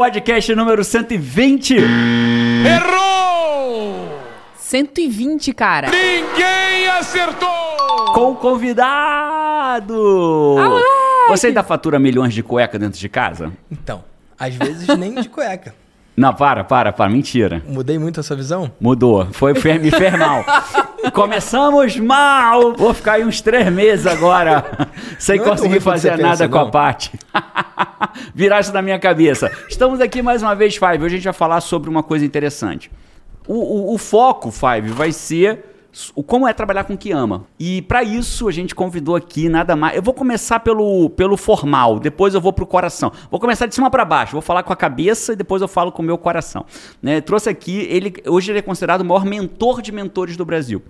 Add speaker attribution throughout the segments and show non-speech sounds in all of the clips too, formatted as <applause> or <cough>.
Speaker 1: Podcast número 120.
Speaker 2: Errou!
Speaker 3: 120, cara.
Speaker 2: Ninguém acertou!
Speaker 1: Com convidado.
Speaker 3: moleque!
Speaker 1: Você ainda fatura milhões de cueca dentro de casa?
Speaker 4: Então, às vezes nem de cueca.
Speaker 1: Não, para, para, para. Mentira.
Speaker 4: Mudei muito a sua visão?
Speaker 1: Mudou. Foi, foi me fez mal. Começamos mal. Vou ficar aí uns três meses agora <laughs> sem
Speaker 4: Não é
Speaker 1: conseguir
Speaker 4: quanto
Speaker 1: fazer nada
Speaker 4: pensa,
Speaker 1: com a
Speaker 4: não.
Speaker 1: parte. <laughs> Virar isso na minha cabeça. Estamos aqui mais uma vez, Five. Hoje a gente vai falar sobre uma coisa interessante. O, o- o foco, Five, vai ser o como é trabalhar com o que ama. E para isso a gente convidou aqui nada mais. Eu vou começar pelo, pelo formal, depois eu vou pro coração. Vou começar de cima para baixo. Vou falar com a cabeça e depois eu falo com o meu coração. Né? Trouxe aqui ele hoje ele é considerado o maior mentor de mentores do Brasil.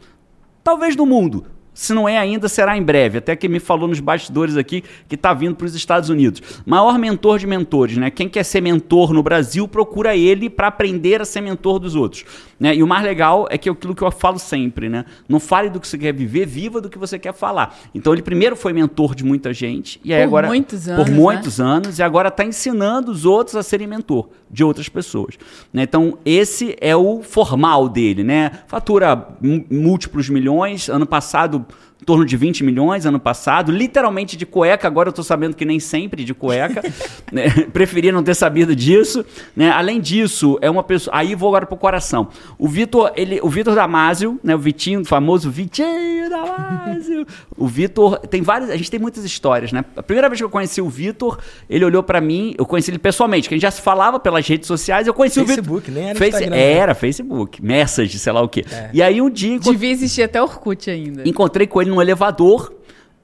Speaker 1: Talvez do mundo. Se não é ainda, será em breve. Até que me falou nos bastidores aqui que está vindo para os Estados Unidos. Maior mentor de mentores, né? Quem quer ser mentor no Brasil, procura ele para aprender a ser mentor dos outros. Né? E o mais legal é que é aquilo que eu falo sempre, né? Não fale do que você quer viver, viva do que você quer falar. Então ele primeiro foi mentor de muita gente e aí
Speaker 3: Por
Speaker 1: agora
Speaker 3: muitos
Speaker 1: por
Speaker 3: anos, né?
Speaker 1: muitos anos e agora está ensinando os outros a serem mentor de outras pessoas. né? Então, esse é o formal dele, né? Fatura múltiplos milhões. Ano passado, em torno de 20 milhões, ano passado. Literalmente de cueca, agora eu estou sabendo que nem sempre de cueca. <laughs> né? Preferia não ter sabido disso. Né? Além disso, é uma pessoa. Aí vou agora pro coração. O Vitor, ele, o Vitor Damasio, né? O Vitinho, o famoso Vitinho Damasio. o Vitor tem várias. A gente tem muitas histórias, né? A primeira vez que eu conheci o Vitor, ele olhou pra mim, eu conheci ele pessoalmente, que a gente já se falava pelas redes sociais, eu conheci
Speaker 4: Facebook,
Speaker 1: o Vitor.
Speaker 4: nem era
Speaker 1: Face-
Speaker 4: Instagram, né?
Speaker 1: Era, Facebook, Message, sei lá o quê.
Speaker 4: É.
Speaker 1: E aí um dia encont-
Speaker 3: Devia existir até Orkut ainda.
Speaker 1: encontrei com ele no elevador.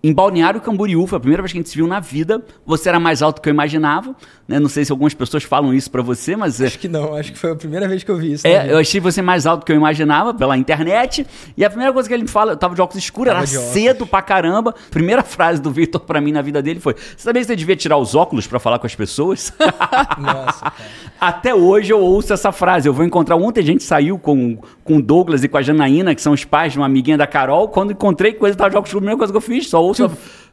Speaker 1: Em Balneário Camboriú, foi a primeira vez que a gente se viu na vida. Você era mais alto do que eu imaginava. Né? Não sei se algumas pessoas falam isso pra você, mas é,
Speaker 4: Acho que não, acho que foi a primeira vez que eu vi isso.
Speaker 1: é, eu achei você mais alto do que eu imaginava pela internet. E a primeira coisa que ele me fala, eu tava de óculos escuros, era cedo pra caramba. Primeira <laughs> frase do Victor pra mim na vida dele foi: Você sabia que você devia tirar os óculos pra falar com as pessoas? <laughs>
Speaker 4: Nossa, cara.
Speaker 1: Até hoje eu ouço essa frase. Eu vou encontrar. Ontem a gente saiu com, o Douglas e com a Janaína, que são os pais de uma amiguinha da Carol. Quando encontrei ele, tava de óculos escuros, a primeira coisa que eu fiz, só ouço.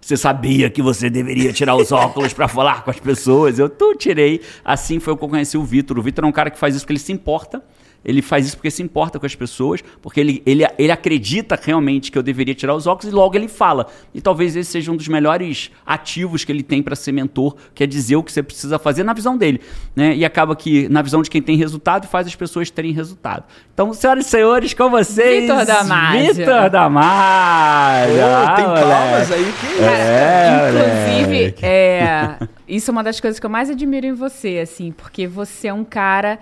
Speaker 1: Você sabia que você deveria tirar os óculos pra falar com as pessoas? Eu tu tirei. Assim foi que eu conheci o Vitor. O Vitor é um cara que faz isso porque ele se importa. Ele faz isso porque se importa com as pessoas, porque ele, ele, ele acredita realmente que eu deveria tirar os óculos e logo ele fala. E talvez esse seja um dos melhores ativos que ele tem para ser mentor, que é dizer o que você precisa fazer na visão dele. Né? E acaba que, na visão de quem tem resultado, faz as pessoas terem resultado. Então, senhoras e senhores, com vocês.
Speaker 3: Vitor Damasio.
Speaker 1: Vitor Damasio. Ah,
Speaker 4: tem
Speaker 1: moleque.
Speaker 4: palmas aí que
Speaker 1: É,
Speaker 3: Inclusive,
Speaker 1: moleque.
Speaker 3: é, isso é uma das coisas que eu mais admiro em você, assim, porque você é um cara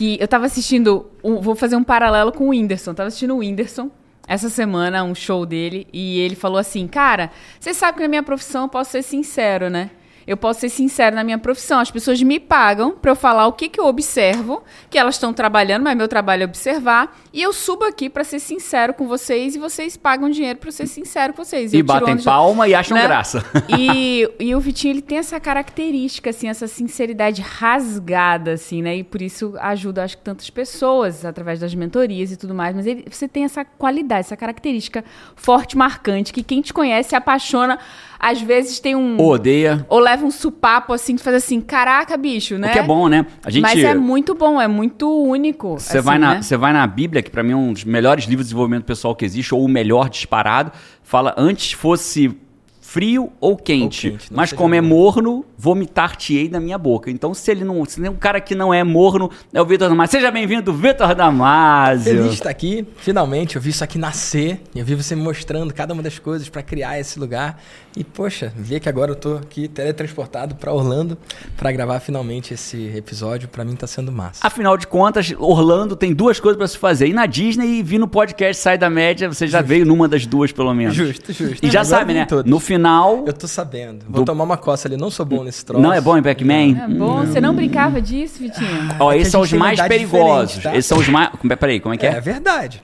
Speaker 3: que. Eu tava assistindo. um- vou fazer um paralelo com o Whindersson. Tava assistindo o Whindersson essa semana, um show dele, e ele falou assim: Cara, você sabe que na minha profissão eu posso ser sincero, né? Eu posso ser sincero na minha profissão. As pessoas me pagam pra eu falar o que, que eu observo, que elas estão trabalhando, mas meu trabalho é observar. E eu subo aqui pra ser sincero com vocês e vocês pagam dinheiro eu ser sincero com vocês.
Speaker 1: E batem
Speaker 3: onda de-
Speaker 1: palma e acham
Speaker 3: né?
Speaker 1: graça. <laughs>
Speaker 3: E, e o Vitinho, ele tem essa característica, assim, essa sinceridade rasgada, assim, né? E por isso ajuda, acho que, tantas pessoas, através das mentorias e tudo mais. Mas ele, você tem essa qualidade, essa característica forte, marcante, que quem te conhece se apaixona, às vezes tem um...
Speaker 1: Odeia.
Speaker 3: Ou leva um supapo, assim, que faz assim, caraca, bicho, né?
Speaker 1: O que é bom, né? A gente...
Speaker 3: Mas é muito bom, é muito único.
Speaker 1: Você
Speaker 3: assim,
Speaker 1: vai, na,
Speaker 3: né?
Speaker 1: você vai na Bíblia, que pra mim é um dos melhores livros de desenvolvimento pessoal que existe, ou o melhor disparado, fala antes fosse frio ou quente,
Speaker 4: Ou quente,
Speaker 1: mas como é
Speaker 4: morno.
Speaker 1: morno, vomitar-te-ei da minha boca. Então se ele não, se tem um cara que não é morno, é o Vitor Damasio. Seja bem-vindo, Vitor Damasio.
Speaker 4: Feliz de estar aqui, finalmente. Eu vi isso aqui nascer. Eu vi você me mostrando cada uma das coisas para criar esse lugar. E, poxa, ver que agora eu tô aqui teletransportado para Orlando para gravar finalmente esse episódio, para mim tá sendo massa.
Speaker 1: Afinal de contas, Orlando tem duas coisas pra se fazer. Ir na Disney e vir no podcast Sai da Média, você já veio numa das duas, pelo menos.
Speaker 4: Justo, justo.
Speaker 1: E já
Speaker 4: Agora
Speaker 1: sabe, né?
Speaker 4: todos.
Speaker 1: No final.
Speaker 4: Eu tô sabendo. Vou
Speaker 1: Do-
Speaker 4: tomar uma coça ali. Não sou bom nesse troço.
Speaker 1: Não é bom em Pac-Man?
Speaker 3: É bom, você não brincava disso, Vitinho?
Speaker 1: Ó,
Speaker 4: É
Speaker 1: esses são os mais perigosos.
Speaker 4: tá?
Speaker 1: Esses são os mais. Como é- Peraí, como é que
Speaker 4: É,
Speaker 1: é?
Speaker 4: verdade.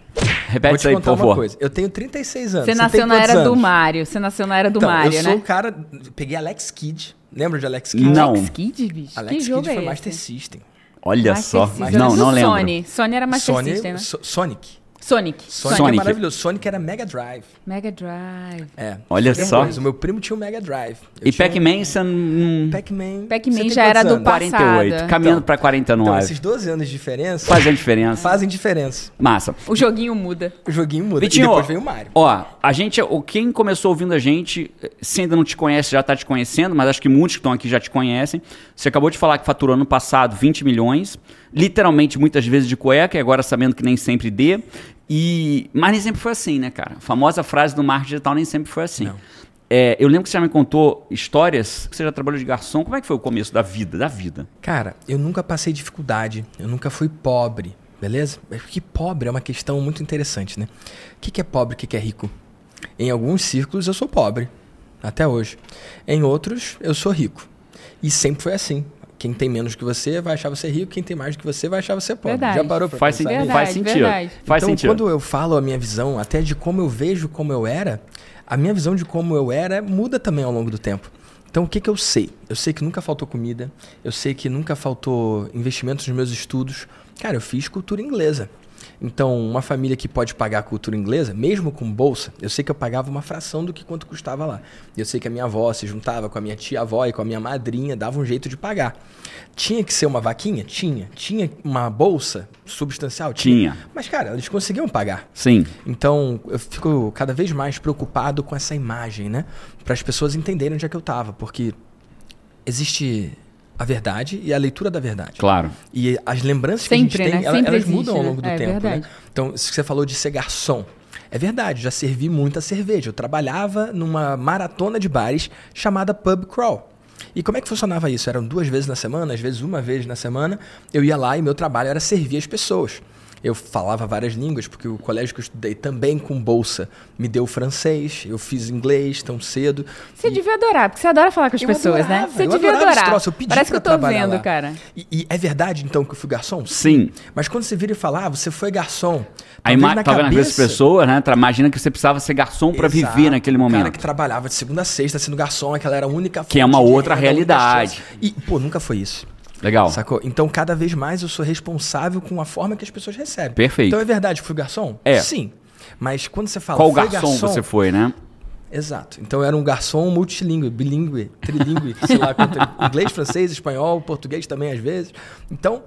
Speaker 1: Repete
Speaker 4: Vou te
Speaker 1: aí, por
Speaker 4: contar uma
Speaker 1: favor.
Speaker 4: coisa. Eu tenho 36 anos.
Speaker 3: Você
Speaker 4: tem
Speaker 3: nasceu na era do
Speaker 4: anos?
Speaker 3: Mário. Você nasceu na era do
Speaker 4: Então,
Speaker 3: Mário,
Speaker 4: eu sou
Speaker 3: né?
Speaker 4: o cara... Peguei Alex Kidd. Lembra de Alex Kidd?
Speaker 1: Não.
Speaker 3: Alex Kidd, bicho?
Speaker 4: Alex
Speaker 3: que jogo
Speaker 4: Kidd
Speaker 3: é
Speaker 4: foi
Speaker 3: esse?
Speaker 4: Master System.
Speaker 1: Olha
Speaker 3: Master
Speaker 1: só.
Speaker 3: System.
Speaker 1: Não, não
Speaker 3: do
Speaker 1: lembro.
Speaker 3: Sony. Sony era Master
Speaker 4: Sony,
Speaker 3: System, né?
Speaker 4: So- Sonic.
Speaker 3: Sonic.
Speaker 4: Sonic,
Speaker 1: Sonic.
Speaker 4: é maravilhoso. Sonic era Mega Drive.
Speaker 3: Mega Drive.
Speaker 4: É.
Speaker 1: Olha só.
Speaker 4: O meu primo tinha um Mega Drive. Eu
Speaker 1: E Pac-Man, você não...
Speaker 4: um Pac-Man.
Speaker 3: Pac-Man já era
Speaker 4: quantos
Speaker 3: do
Speaker 4: anos?
Speaker 3: passado.
Speaker 1: 48, caminhando
Speaker 4: Então,
Speaker 1: pra
Speaker 4: Então,
Speaker 1: 49.
Speaker 4: esses 12 anos de diferença
Speaker 1: Faz a diferença.
Speaker 4: fazem diferença.
Speaker 1: Massa.
Speaker 3: O joguinho muda.
Speaker 4: O joguinho muda.
Speaker 1: Vitinho,
Speaker 4: e depois veio o Mario.
Speaker 1: Ó, a gente, o- quem começou ouvindo a gente, se ainda não te conhece, já tá te conhecendo, mas acho que muitos que estão aqui já te conhecem. Você acabou de falar que faturou ano passado 20 milhões, literalmente muitas vezes de cueca, e agora sabendo que nem sempre dê. E, mas nem sempre foi assim, né, cara? A famosa frase do marketing digital nem sempre foi assim. É, eu lembro que você já me contou histórias que você já trabalhou de garçom. Como é que foi o começo da vida? Da vida?
Speaker 4: Cara, eu nunca passei dificuldade. Eu nunca fui pobre. Beleza? É Porque pobre é uma questão muito interessante, né? O que é pobre e o que que é rico? Em alguns círculos eu sou pobre. Até hoje. Em outros, eu sou rico. E sempre foi assim. Quem tem menos que você vai achar você rico, quem tem mais do que você vai achar você pobre.
Speaker 3: Verdade.
Speaker 4: Já parou pra
Speaker 1: Faz,
Speaker 4: nisso?
Speaker 1: faz
Speaker 3: Verdade,
Speaker 1: sentido.
Speaker 3: verdade.
Speaker 1: Faz
Speaker 4: então,
Speaker 1: sentido.
Speaker 4: quando eu falo a minha visão, até de como eu vejo como eu era, a minha visão de como eu era muda também ao longo do tempo. Então, o que, que eu sei? Eu sei que nunca faltou comida, eu sei que nunca faltou investimentos nos meus estudos. Cara, eu fiz cultura inglesa. Então, uma família que pode pagar cultura inglesa, mesmo com bolsa, eu sei que eu pagava uma fração do que quanto custava lá. Eu sei que a minha avó se juntava com a minha tia-avó e com a minha madrinha, dava um jeito de pagar. Tinha que ser uma vaquinha? Tinha. Tinha uma bolsa substancial?
Speaker 1: Tinha.
Speaker 4: Mas, cara, eles conseguiam pagar.
Speaker 1: Sim.
Speaker 4: Então, eu fico cada vez mais preocupado com essa imagem, né? Para as pessoas entenderem onde é que eu tava, porque existe a verdade e a leitura da verdade.
Speaker 1: Claro.
Speaker 4: E as lembranças
Speaker 3: Sempre,
Speaker 4: que a gente tem,
Speaker 3: né?
Speaker 4: elas,
Speaker 3: Sempre
Speaker 4: elas
Speaker 3: existe,
Speaker 4: mudam ao
Speaker 3: né?
Speaker 4: longo do
Speaker 3: É
Speaker 4: tempo,
Speaker 3: verdade.
Speaker 4: né? Então, isso que você falou de ser garçom. É verdade, já servi muita cerveja. Eu trabalhava numa maratona de bares chamada Pub Crawl. E como é que funcionava isso? Eram duas vezes na semana, às vezes uma vez na semana. Eu ia lá e meu trabalho era servir as pessoas. Eu falava várias línguas, porque o colégio que eu estudei também com bolsa me deu francês, eu fiz inglês tão cedo.
Speaker 3: Você devia adorar, porque você adora falar com as
Speaker 4: Eu
Speaker 3: pessoas, né?
Speaker 4: adorava,
Speaker 3: Você
Speaker 4: eu
Speaker 3: devia adorar.
Speaker 4: troço, eu pedi
Speaker 3: Parece que eu tô vendo,
Speaker 4: lá.
Speaker 3: cara.
Speaker 4: E, e é verdade, então, que eu fui garçom?
Speaker 1: Sim.
Speaker 4: Mas quando você vira e fala, ah, você foi garçom.
Speaker 1: A
Speaker 4: talvez
Speaker 1: ima-
Speaker 4: na
Speaker 1: tá vendo
Speaker 4: cabeça-
Speaker 1: aquelas pessoas, né? Tra- Imagina que você precisava ser garçom pra
Speaker 4: Exato.
Speaker 1: viver naquele
Speaker 4: O cara
Speaker 1: momento.
Speaker 4: que trabalhava de segunda a sexta sendo garçom, aquela era a única
Speaker 1: Que é uma outra realidade.
Speaker 4: E, pô, nunca foi isso.
Speaker 1: Legal.
Speaker 4: Sacou? Então, cada vez mais eu sou responsável com a forma que as pessoas recebem.
Speaker 1: Perfeito.
Speaker 4: Então, é verdade que fui garçom?
Speaker 1: É.
Speaker 4: Sim. Mas quando você fala
Speaker 1: Qual
Speaker 4: foi
Speaker 1: garçom, você foi, né?
Speaker 4: Exato. Então eu era um garçom multilingüe, bilíngue, trilingue, sei lá, quanto- <laughs> inglês, francês, espanhol, português também às vezes. Então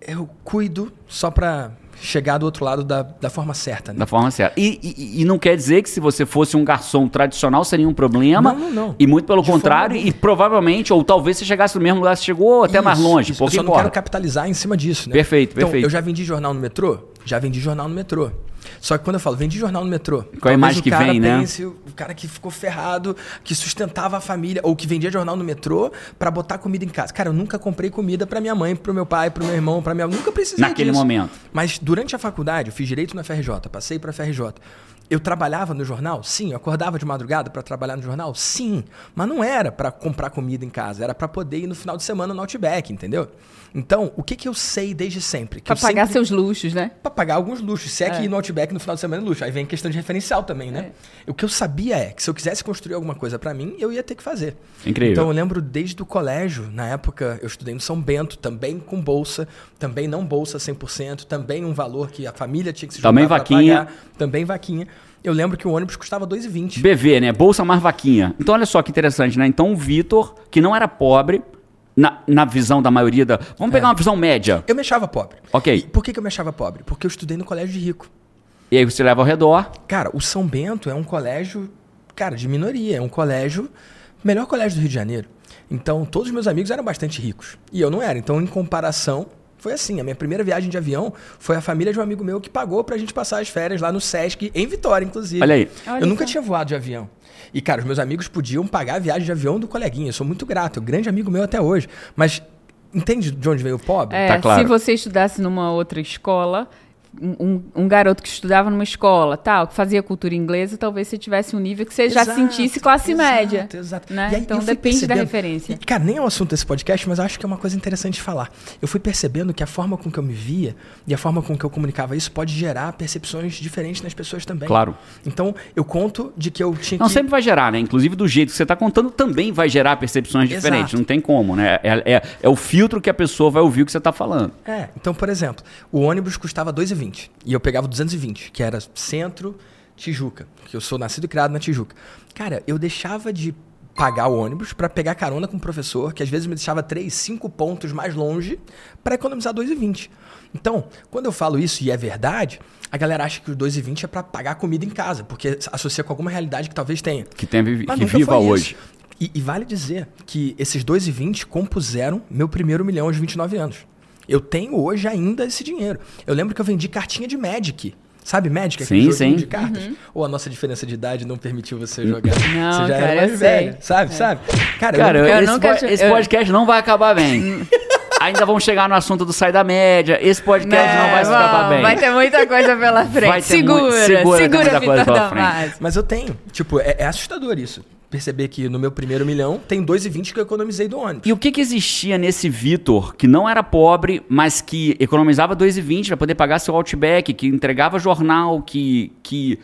Speaker 4: eu cuido só pra chegar do outro lado da, da forma certa, né?
Speaker 1: Da forma certa. E, e- e não quer dizer que se você fosse um garçom tradicional seria um problema.
Speaker 4: Não, não, não.
Speaker 1: E muito pelo
Speaker 4: De forma
Speaker 1: contrário,
Speaker 4: alguma.
Speaker 1: e provavelmente, ou talvez você chegasse no mesmo lugar que você chegou, ou até mais
Speaker 4: Isso,
Speaker 1: longe.
Speaker 4: isso. Eu só não
Speaker 1: importa.
Speaker 4: quero capitalizar em cima disso, né?
Speaker 1: Perfeito,
Speaker 4: então,
Speaker 1: perfeito.
Speaker 4: Eu já vendi jornal no metrô? Já vendi jornal no metrô. Só que quando eu falo, vendi jornal no metrô.
Speaker 1: Qual a imagem que vem, né?
Speaker 4: O cara que ficou ferrado, que sustentava a família, ou que vendia jornal no metrô pra botar comida em casa. Cara, eu nunca comprei comida pra minha mãe, pro meu pai, pro meu irmão, pra minha. Nunca precisei
Speaker 1: Naquele
Speaker 4: disso.
Speaker 1: momento.
Speaker 4: Mas durante a faculdade, eu fiz direito na FRJ, passei pra FRJ. Eu trabalhava no jornal? Sim. Eu acordava de madrugada pra trabalhar no jornal? Sim. Mas não era pra comprar comida em casa, era pra poder ir no final de semana no Outback, entendeu? Então, o que, que eu sei desde sempre? Que
Speaker 3: Pra
Speaker 4: eu
Speaker 3: pagar
Speaker 4: sempre...
Speaker 3: seus luxos, né?
Speaker 4: Pra pagar alguns luxos. Se é, que ir no Outback no final de semana é luxo. Aí vem questão de referencial também, né? O que eu sabia é que se eu quisesse construir alguma coisa pra mim, eu ia ter que fazer.
Speaker 1: Incrível.
Speaker 4: Então eu lembro desde o colégio, na época eu estudei no São Bento, também com bolsa, também não bolsa 100%, também um valor que a família tinha que se
Speaker 1: Também vaquinha.
Speaker 4: pagar, também vaquinha. Eu lembro que o ônibus custava 2,20.
Speaker 1: BV, né? Bolsa mais vaquinha. Então, olha só que interessante, né? Então, o Vitor, que não era pobre, na, na visão da maioria da. Vamos pegar uma visão média.
Speaker 4: Eu me achava pobre.
Speaker 1: Ok.
Speaker 4: E por que, que eu me achava pobre? Porque eu estudei no colégio de rico.
Speaker 1: E aí você leva ao redor.
Speaker 4: Cara, o São Bento é um colégio, cara, de minoria. É um colégio, melhor colégio do Rio de Janeiro. Então, todos os meus amigos eram bastante ricos. E eu não era. Então, em comparação, foi assim. A minha primeira viagem de avião foi a família de um amigo meu que pagou pra gente passar as férias lá no Sesc, em Vitória, inclusive.
Speaker 1: Olha aí.
Speaker 3: Olha
Speaker 4: eu nunca tinha voado de avião. E, cara, os meus amigos podiam pagar a viagem de avião do coleguinha. Eu sou muito grato. É um grande amigo meu até hoje. Mas, entende de onde veio o pobre?
Speaker 3: É,
Speaker 1: Tá claro.
Speaker 3: Se você estudasse numa outra escola, um, um- um garoto que estudava numa escola, tal, que fazia cultura inglesa, talvez você tivesse um nível que você já
Speaker 4: Exato,
Speaker 3: sentisse classe
Speaker 4: exato,
Speaker 3: média.
Speaker 4: Exato.
Speaker 3: né?
Speaker 4: E aí
Speaker 3: Então depende da referência.
Speaker 4: E, cara, nem é o assunto desse podcast, mas eu acho que é uma coisa interessante de falar. Eu fui percebendo que a forma com que eu me via e a forma com que eu comunicava isso pode gerar percepções diferentes nas pessoas também.
Speaker 1: Claro.
Speaker 4: Então, eu conto de que eu tinha
Speaker 1: Não,
Speaker 4: que...
Speaker 1: sempre vai gerar, né? Inclusive do jeito que você está contando, também vai gerar percepções
Speaker 4: Exato.
Speaker 1: diferentes. Não tem como, né? É, é, é o filtro que a pessoa vai ouvir o que você está falando.
Speaker 4: É, então, por exemplo, o ônibus custava 2,20. 20. E eu pegava o 220, que era centro, Tijuca. Que eu sou nascido e criado na Tijuca. Cara, eu deixava de pagar o ônibus para pegar carona com um professor que às vezes me deixava 3, 5 pontos mais longe para economizar 2,20. Então, quando eu falo isso e é verdade, a galera acha que os 2,20 é para pagar comida em casa, porque associa com alguma realidade que talvez tenha.
Speaker 1: Que, tem, que viva hoje.
Speaker 4: E, e vale dizer que esses 2,20 compuseram meu primeiro milhão aos 29 anos. Eu tenho hoje ainda esse dinheiro. Eu lembro que eu vendi cartinha de Magic. Sabe Magic? Aquele
Speaker 1: Sim, sim.
Speaker 4: de cartas? Ou a nossa diferença de idade não permitiu você jogar?
Speaker 3: Não,
Speaker 4: você já
Speaker 3: cara,
Speaker 4: era
Speaker 3: eu
Speaker 4: mais
Speaker 3: sei.
Speaker 4: velho, sabe? Sabe? Cara, eu
Speaker 1: Cara,
Speaker 4: lembro-
Speaker 3: Eu
Speaker 1: esse,
Speaker 3: nunca
Speaker 1: po- esse
Speaker 3: eu-
Speaker 1: podcast não vai acabar bem. <laughs> Ainda vamos chegar no assunto do sai da média. Esse podcast não, vai se acabar bem.
Speaker 3: É, Vai ter muita coisa pela frente. Segura,
Speaker 1: muito- segura,
Speaker 3: segura,
Speaker 1: muita coisa
Speaker 3: Vitor
Speaker 1: pela frente.
Speaker 4: Mas eu tenho. Tipo, é, é assustador isso. Perceber que no meu primeiro milhão tem 2,20 que eu economizei do ônibus.
Speaker 1: E o que, que existia nesse Vitor que não era pobre, mas que economizava 2,20 para poder pagar seu Outback, que entregava jornal, que, que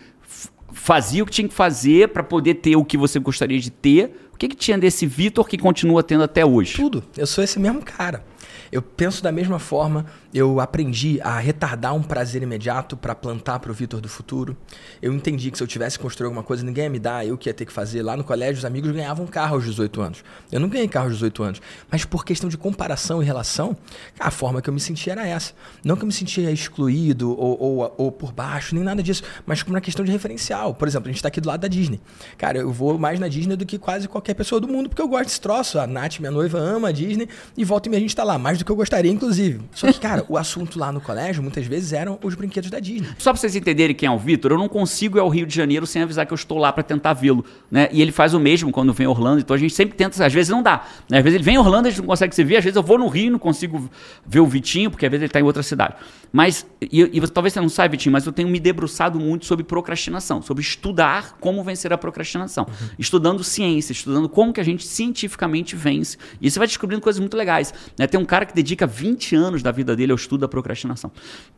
Speaker 1: fazia o que tinha que fazer para poder ter o que você gostaria de ter? O que, que tinha desse Vitor que continua tendo até hoje?
Speaker 4: Tudo. Eu sou esse mesmo cara. Eu penso da mesma forma, eu aprendi a retardar um prazer imediato para plantar para o Vitor do futuro. Eu entendi que se eu tivesse que construir alguma coisa, ninguém ia me dar, eu que ia ter que fazer. Lá no colégio, os amigos ganhavam carro aos 18 anos. Eu não ganhei carro aos 18 anos, mas por questão de comparação e relação, a forma que eu me sentia era essa. Não que eu me sentia excluído ou, ou, ou por baixo, nem nada disso, mas como uma questão de referencial. Por exemplo, a gente está aqui do lado da Disney. Cara, eu vou mais na Disney do que quase qualquer pessoa do mundo, porque eu gosto desse troço. A Nath, minha noiva, ama a Disney e volta e meia a gente tá lá, mais do que eu gostaria, inclusive. Só que, cara, o assunto lá no colégio, muitas vezes, eram os brinquedos da Disney.
Speaker 1: Só pra vocês entenderem quem é o Vitor, eu não consigo ir ao Rio de Janeiro sem avisar que eu estou lá pra tentar vê-lo, né? E ele faz o mesmo quando vem a Orlando, então a gente sempre tenta, às vezes não dá. Né? Às vezes ele vem a Orlando, a gente não consegue se ver, às vezes eu vou no Rio e não consigo ver o Vitinho, porque às vezes ele tá em outra cidade. Mas, e, e você- talvez você não saiba, Vitinho, mas eu tenho me debruçado muito sobre procrastinação, sobre estudar como vencer a procrastinação. Estudando ciência, estudando como que a gente cientificamente vence. E você vai descobrindo coisas muito legais. Né? Tem um cara que dedica 20 anos da vida dele ao estudo da procrastinação.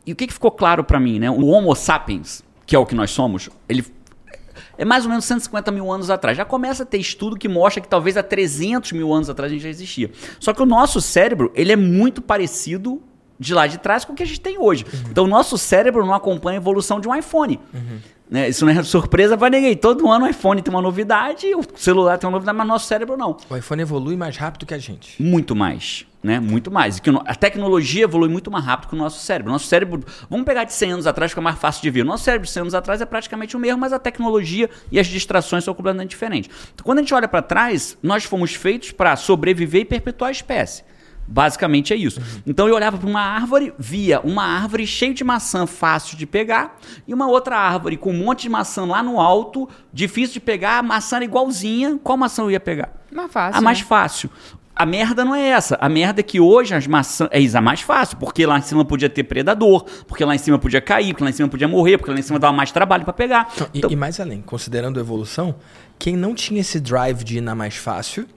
Speaker 1: E o que, que ficou claro pra mim, né? O Homo sapiens, que é o que nós somos, ele é mais ou menos 150 mil anos atrás. Já começa a ter estudo que mostra que talvez há 300 mil anos atrás a gente já existia. Só que o nosso cérebro, ele é muito parecido de lá de trás com o que a gente tem hoje. Então o nosso cérebro não acompanha a evolução de um iPhone. Né? Isso não é surpresa pra ninguém. Todo ano o iPhone tem uma novidade, o celular tem uma novidade, mas nosso cérebro não.
Speaker 4: O iPhone evolui mais rápido que a gente.
Speaker 1: Muito mais, né? Muito mais. Que a tecnologia evolui muito mais rápido que o nosso cérebro. Nosso cérebro, vamos pegar de 100 anos atrás, que é mais fácil de ver. O nosso cérebro de 100 anos atrás é praticamente o mesmo, mas a tecnologia e as distrações são completamente diferentes. Então, quando a gente olha para trás, nós fomos feitos para sobreviver e perpetuar a espécie. Basicamente é isso. Então eu olhava para uma árvore, via uma árvore cheia de maçã fácil de pegar e uma outra árvore com um monte de maçã lá no alto, difícil de pegar, a maçã era igualzinha. Qual maçã eu ia pegar?
Speaker 3: Mais fácil.
Speaker 1: A mais
Speaker 3: né?
Speaker 1: fácil. A merda não é essa. A merda é que hoje as maçãs. É isso, a mais fácil. Porque lá em cima podia ter predador, porque lá em cima podia cair, porque lá em cima podia morrer, porque lá em cima dava mais trabalho pra pegar.
Speaker 4: E,
Speaker 1: Então,
Speaker 4: e mais além, considerando a evolução, quem não tinha esse drive de ir na mais fácil,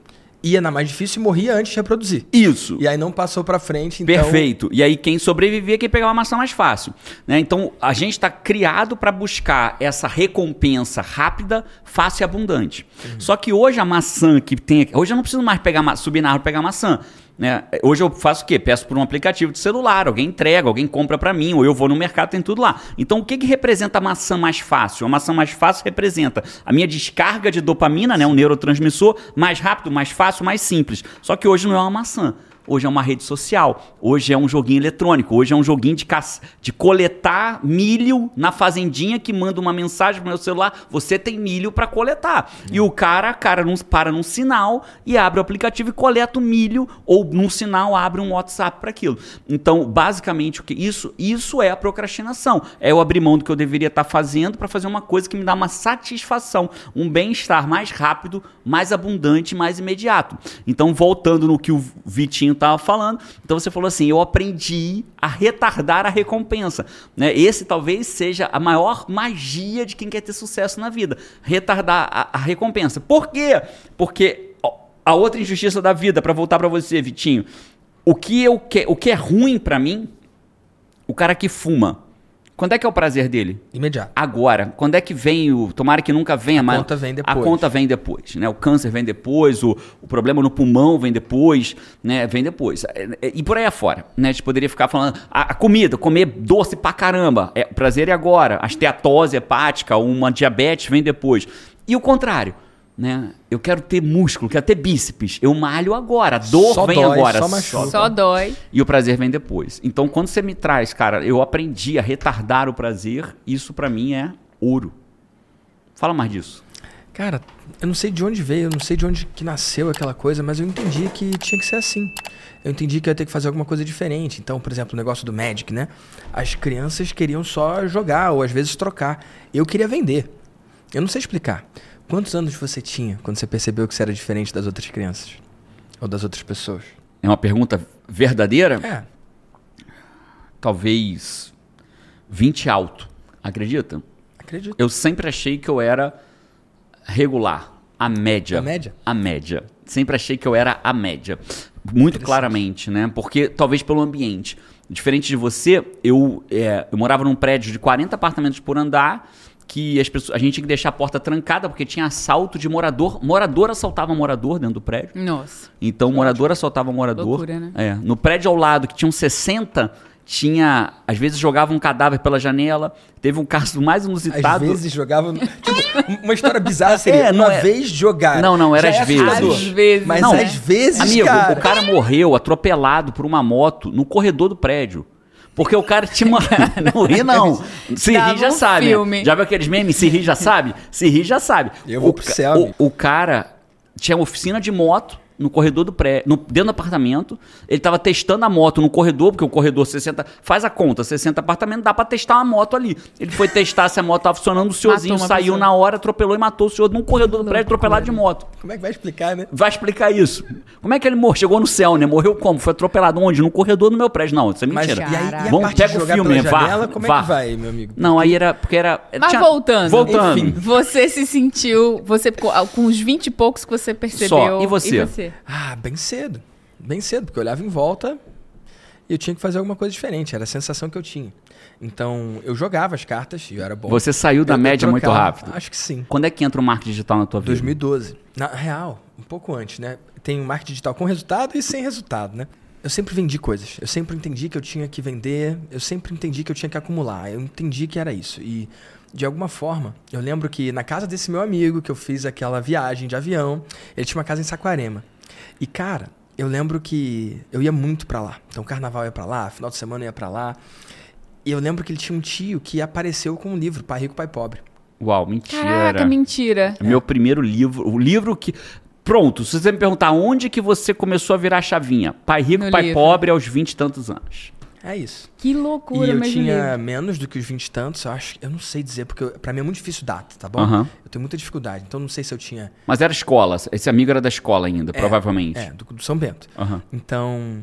Speaker 4: ia na mais difícil e morria antes de reproduzir.
Speaker 1: isso.
Speaker 4: E aí não passou pra frente, então...
Speaker 1: Perfeito. E aí quem sobrevivia é quem pegava a maçã mais fácil. né? Então a gente está criado para buscar essa recompensa rápida, fácil e abundante. Só que hoje a maçã que tem. Hoje eu não preciso mais pegar subir na árvore e pegar maçã. Né? Hoje eu faço o quê? Peço por um aplicativo de celular, alguém entrega, alguém compra para mim, ou eu vou no mercado, tem tudo lá. Então o que, que representa a maçã mais fácil? A maçã mais fácil representa a minha descarga de dopamina, né? um neurotransmissor, mais rápido, mais fácil, mais simples. Só que hoje não é uma maçã. Hoje é uma rede social, hoje é um joguinho eletrônico, hoje é um joguinho de, caç... de coletar milho na fazendinha que manda uma mensagem pro meu celular, você tem milho para coletar. E o cara, cara, num, para num sinal e abre o aplicativo e coleta o milho, ou num sinal abre um WhatsApp para aquilo. Então, basicamente, o que isso, isso é a procrastinação. É eu abrir mão do que eu deveria estar fazendo para fazer uma coisa que me dá uma satisfação, um bem-estar mais rápido, mais abundante, mais imediato. Então, voltando no que o Vitinho estava falando, então você falou assim: eu aprendi a retardar a recompensa. Né? Esse talvez seja a maior magia de quem quer ter sucesso na vida. Retardar a, a recompensa. Por quê? Porque a outra injustiça da vida, para voltar para você, Vitinho, o que, eu que, o que é ruim para mim, o cara que fuma. Quando é que é o prazer dele?
Speaker 4: Imediato.
Speaker 1: Agora. Quando é que vem o. Tomara que nunca venha,
Speaker 4: A
Speaker 1: mas.
Speaker 4: conta vem depois.
Speaker 1: A conta vem depois, né? O câncer vem depois, o, o problema no pulmão vem depois, né? Vem depois. É, é, E por aí afora, né? A gente poderia ficar falando. A, a comida, comer doce pra caramba. É, o prazer é agora. A esteatose hepática, uma diabetes vem depois. E o contrário. Né? Eu quero ter músculo, quero ter bíceps. Eu malho agora. A dor
Speaker 4: Só
Speaker 1: vem
Speaker 4: dói,
Speaker 1: agora.
Speaker 4: só machuca.
Speaker 3: Só dói.
Speaker 1: E o prazer vem depois. Então, quando você me traz, cara, eu aprendi a retardar o prazer, isso pra mim é ouro. Fala mais disso.
Speaker 4: Cara, eu não sei de onde veio, eu não sei de onde que nasceu aquela coisa, mas eu entendi que tinha que ser assim. Eu entendi que eu ia ter que fazer alguma coisa diferente. Então, por exemplo, o negócio do Magic, né? As crianças queriam só jogar ou às vezes trocar. Eu queria vender. Eu não sei explicar. Quantos anos você tinha quando você percebeu que você era diferente das outras crianças? Ou das outras pessoas?
Speaker 1: É uma pergunta verdadeira?
Speaker 4: É.
Speaker 1: Talvez 20 alto. Acredita?
Speaker 4: Acredito.
Speaker 1: Eu sempre achei que eu era regular, a média.
Speaker 4: A média?
Speaker 1: A média. Sempre achei que eu era a média. Muito claramente, né? Porque talvez pelo ambiente. Diferente de você, eu, é, eu morava num prédio de 40 apartamentos por andar, que as pessoas, a gente tinha que deixar a porta trancada porque tinha assalto de morador. Morador assaltava morador dentro do prédio.
Speaker 3: Nossa.
Speaker 1: Então, morador assaltava morador.
Speaker 3: Loucura, né?
Speaker 1: É. No prédio ao lado, que tinham 60, tinha. Às vezes jogava um cadáver pela janela. Teve um caso <laughs> mais
Speaker 4: Às
Speaker 1: inusitado.
Speaker 4: vezes jogavam. tipo, uma história bizarra seria: <laughs>
Speaker 1: É, não
Speaker 4: uma
Speaker 1: é-
Speaker 4: vez jogar.
Speaker 1: Não, não, era
Speaker 4: Já
Speaker 1: às
Speaker 4: é
Speaker 1: vezes.
Speaker 4: assustador.
Speaker 3: Às vezes.
Speaker 4: Mas
Speaker 1: Não,
Speaker 4: às vezes,
Speaker 1: Amigo,
Speaker 4: cara.
Speaker 1: o cara morreu atropelado por uma moto no corredor do prédio. Porque o cara tinha uma. <laughs> Não ri, não. Se
Speaker 3: Dava
Speaker 1: ri já
Speaker 3: um
Speaker 1: sabe.
Speaker 3: filme.
Speaker 1: Já viu aqueles memes? Se ri já sabe? Se ri já sabe.
Speaker 4: Eu vou
Speaker 1: o,
Speaker 4: pro céu,
Speaker 1: o, o cara tinha uma oficina de moto no corredor do prédio, no, dentro do apartamento. Ele tava testando a moto no corredor, porque o corredor 60. Faz a conta, 60 apartamentos, dá pra testar uma moto ali. Ele foi testar se a moto tava funcionando, o senhorzinho saiu
Speaker 3: pessoa.
Speaker 1: na hora, atropelou e matou o senhor num corredor do prédio, atropelado de moto.
Speaker 4: Como é que vai explicar, né?
Speaker 1: Vai explicar isso. Como é que ele morreu? Chegou no céu, né? Morreu como? Foi atropelado onde? No corredor do meu prédio. Não, isso é
Speaker 4: Mas
Speaker 1: mentira.
Speaker 4: e aí, e
Speaker 1: Vamos, pega o filme,
Speaker 4: pela
Speaker 1: vá,
Speaker 4: janela, como
Speaker 1: vá.
Speaker 4: é que vai, meu amigo?
Speaker 1: Não, aí era porque era.
Speaker 3: Mas
Speaker 1: tinha-
Speaker 3: voltando.
Speaker 1: Voltando.
Speaker 4: Enfim.
Speaker 3: Você se sentiu. Você com com os 20 e poucos que você percebeu.
Speaker 1: Só. E você?
Speaker 4: Ah, bem cedo. Bem cedo, porque eu olhava em volta e eu tinha que fazer alguma coisa diferente. Era a sensação que eu tinha. Então, eu jogava as cartas e eu era bom.
Speaker 1: Você saiu da
Speaker 4: Eu-
Speaker 1: média muito rápido.
Speaker 4: Acho que sim.
Speaker 1: Quando é que entra o marketing digital na tua vida?
Speaker 4: 2012. Na real, um pouco antes, né? Tem o marketing digital com resultado e sem resultado, né? Eu sempre vendi coisas. Eu sempre entendi que eu tinha que vender. Eu sempre entendi que eu tinha que acumular. Eu entendi que era isso. E, de alguma forma, eu lembro que na casa desse meu amigo, que eu fiz aquela viagem de avião, ele tinha uma casa em Saquarema. E, cara, eu lembro que eu ia muito pra lá. Então, carnaval ia pra lá, final de semana eu ia pra lá. E eu lembro que ele tinha um tio que apareceu com um livro, Pai Rico, Pai Pobre.
Speaker 1: Uau, mentira.
Speaker 3: Caraca, mentira.
Speaker 1: É Meu primeiro livro. O livro que. Pronto, se você me perguntar onde que você começou a virar a chavinha? Pai rico,
Speaker 3: No
Speaker 1: pai
Speaker 3: livro.
Speaker 1: pobre aos 20 e tantos anos.
Speaker 4: É isso.
Speaker 3: Que loucura,
Speaker 4: E eu tinha
Speaker 3: livro.
Speaker 4: menos do que os 20 e tantos, eu acho, eu não sei dizer, porque pra mim é muito difícil data, tá bom?
Speaker 1: Aham.
Speaker 4: Eu tenho muita dificuldade, então não sei se eu tinha.
Speaker 1: Mas era escola. Esse amigo era da escola ainda, provavelmente.
Speaker 4: É, do, do São Bento.
Speaker 1: Aham.
Speaker 4: Então,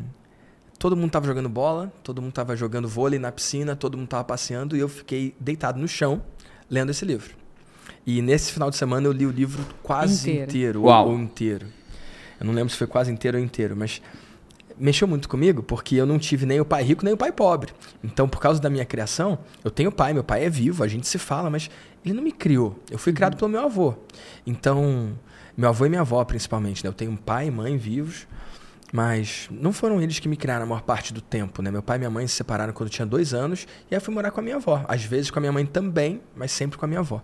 Speaker 4: todo mundo tava jogando bola, todo mundo tava jogando vôlei na piscina, todo mundo tava passeando e eu fiquei deitado no chão lendo esse livro. E nesse final de semana eu li o livro quase
Speaker 3: Inteiro.
Speaker 4: inteiro,
Speaker 1: Uau.
Speaker 4: ou, ou inteiro. Eu não lembro se foi quase inteiro ou inteiro, mas mexeu muito comigo porque eu não tive nem o pai rico nem o pai pobre. Então, por causa da minha criação, eu tenho pai, meu pai é vivo, a gente se fala, mas ele não me criou. Eu fui criado pelo meu avô. Então, meu avô e minha avó, principalmente, né? Eu tenho um pai e mãe vivos, mas não foram eles que me criaram a maior parte do tempo, né? Meu pai e minha mãe se separaram quando eu tinha dois anos e aí eu fui morar com a minha avó. Às vezes com a minha mãe também, mas sempre com a minha avó.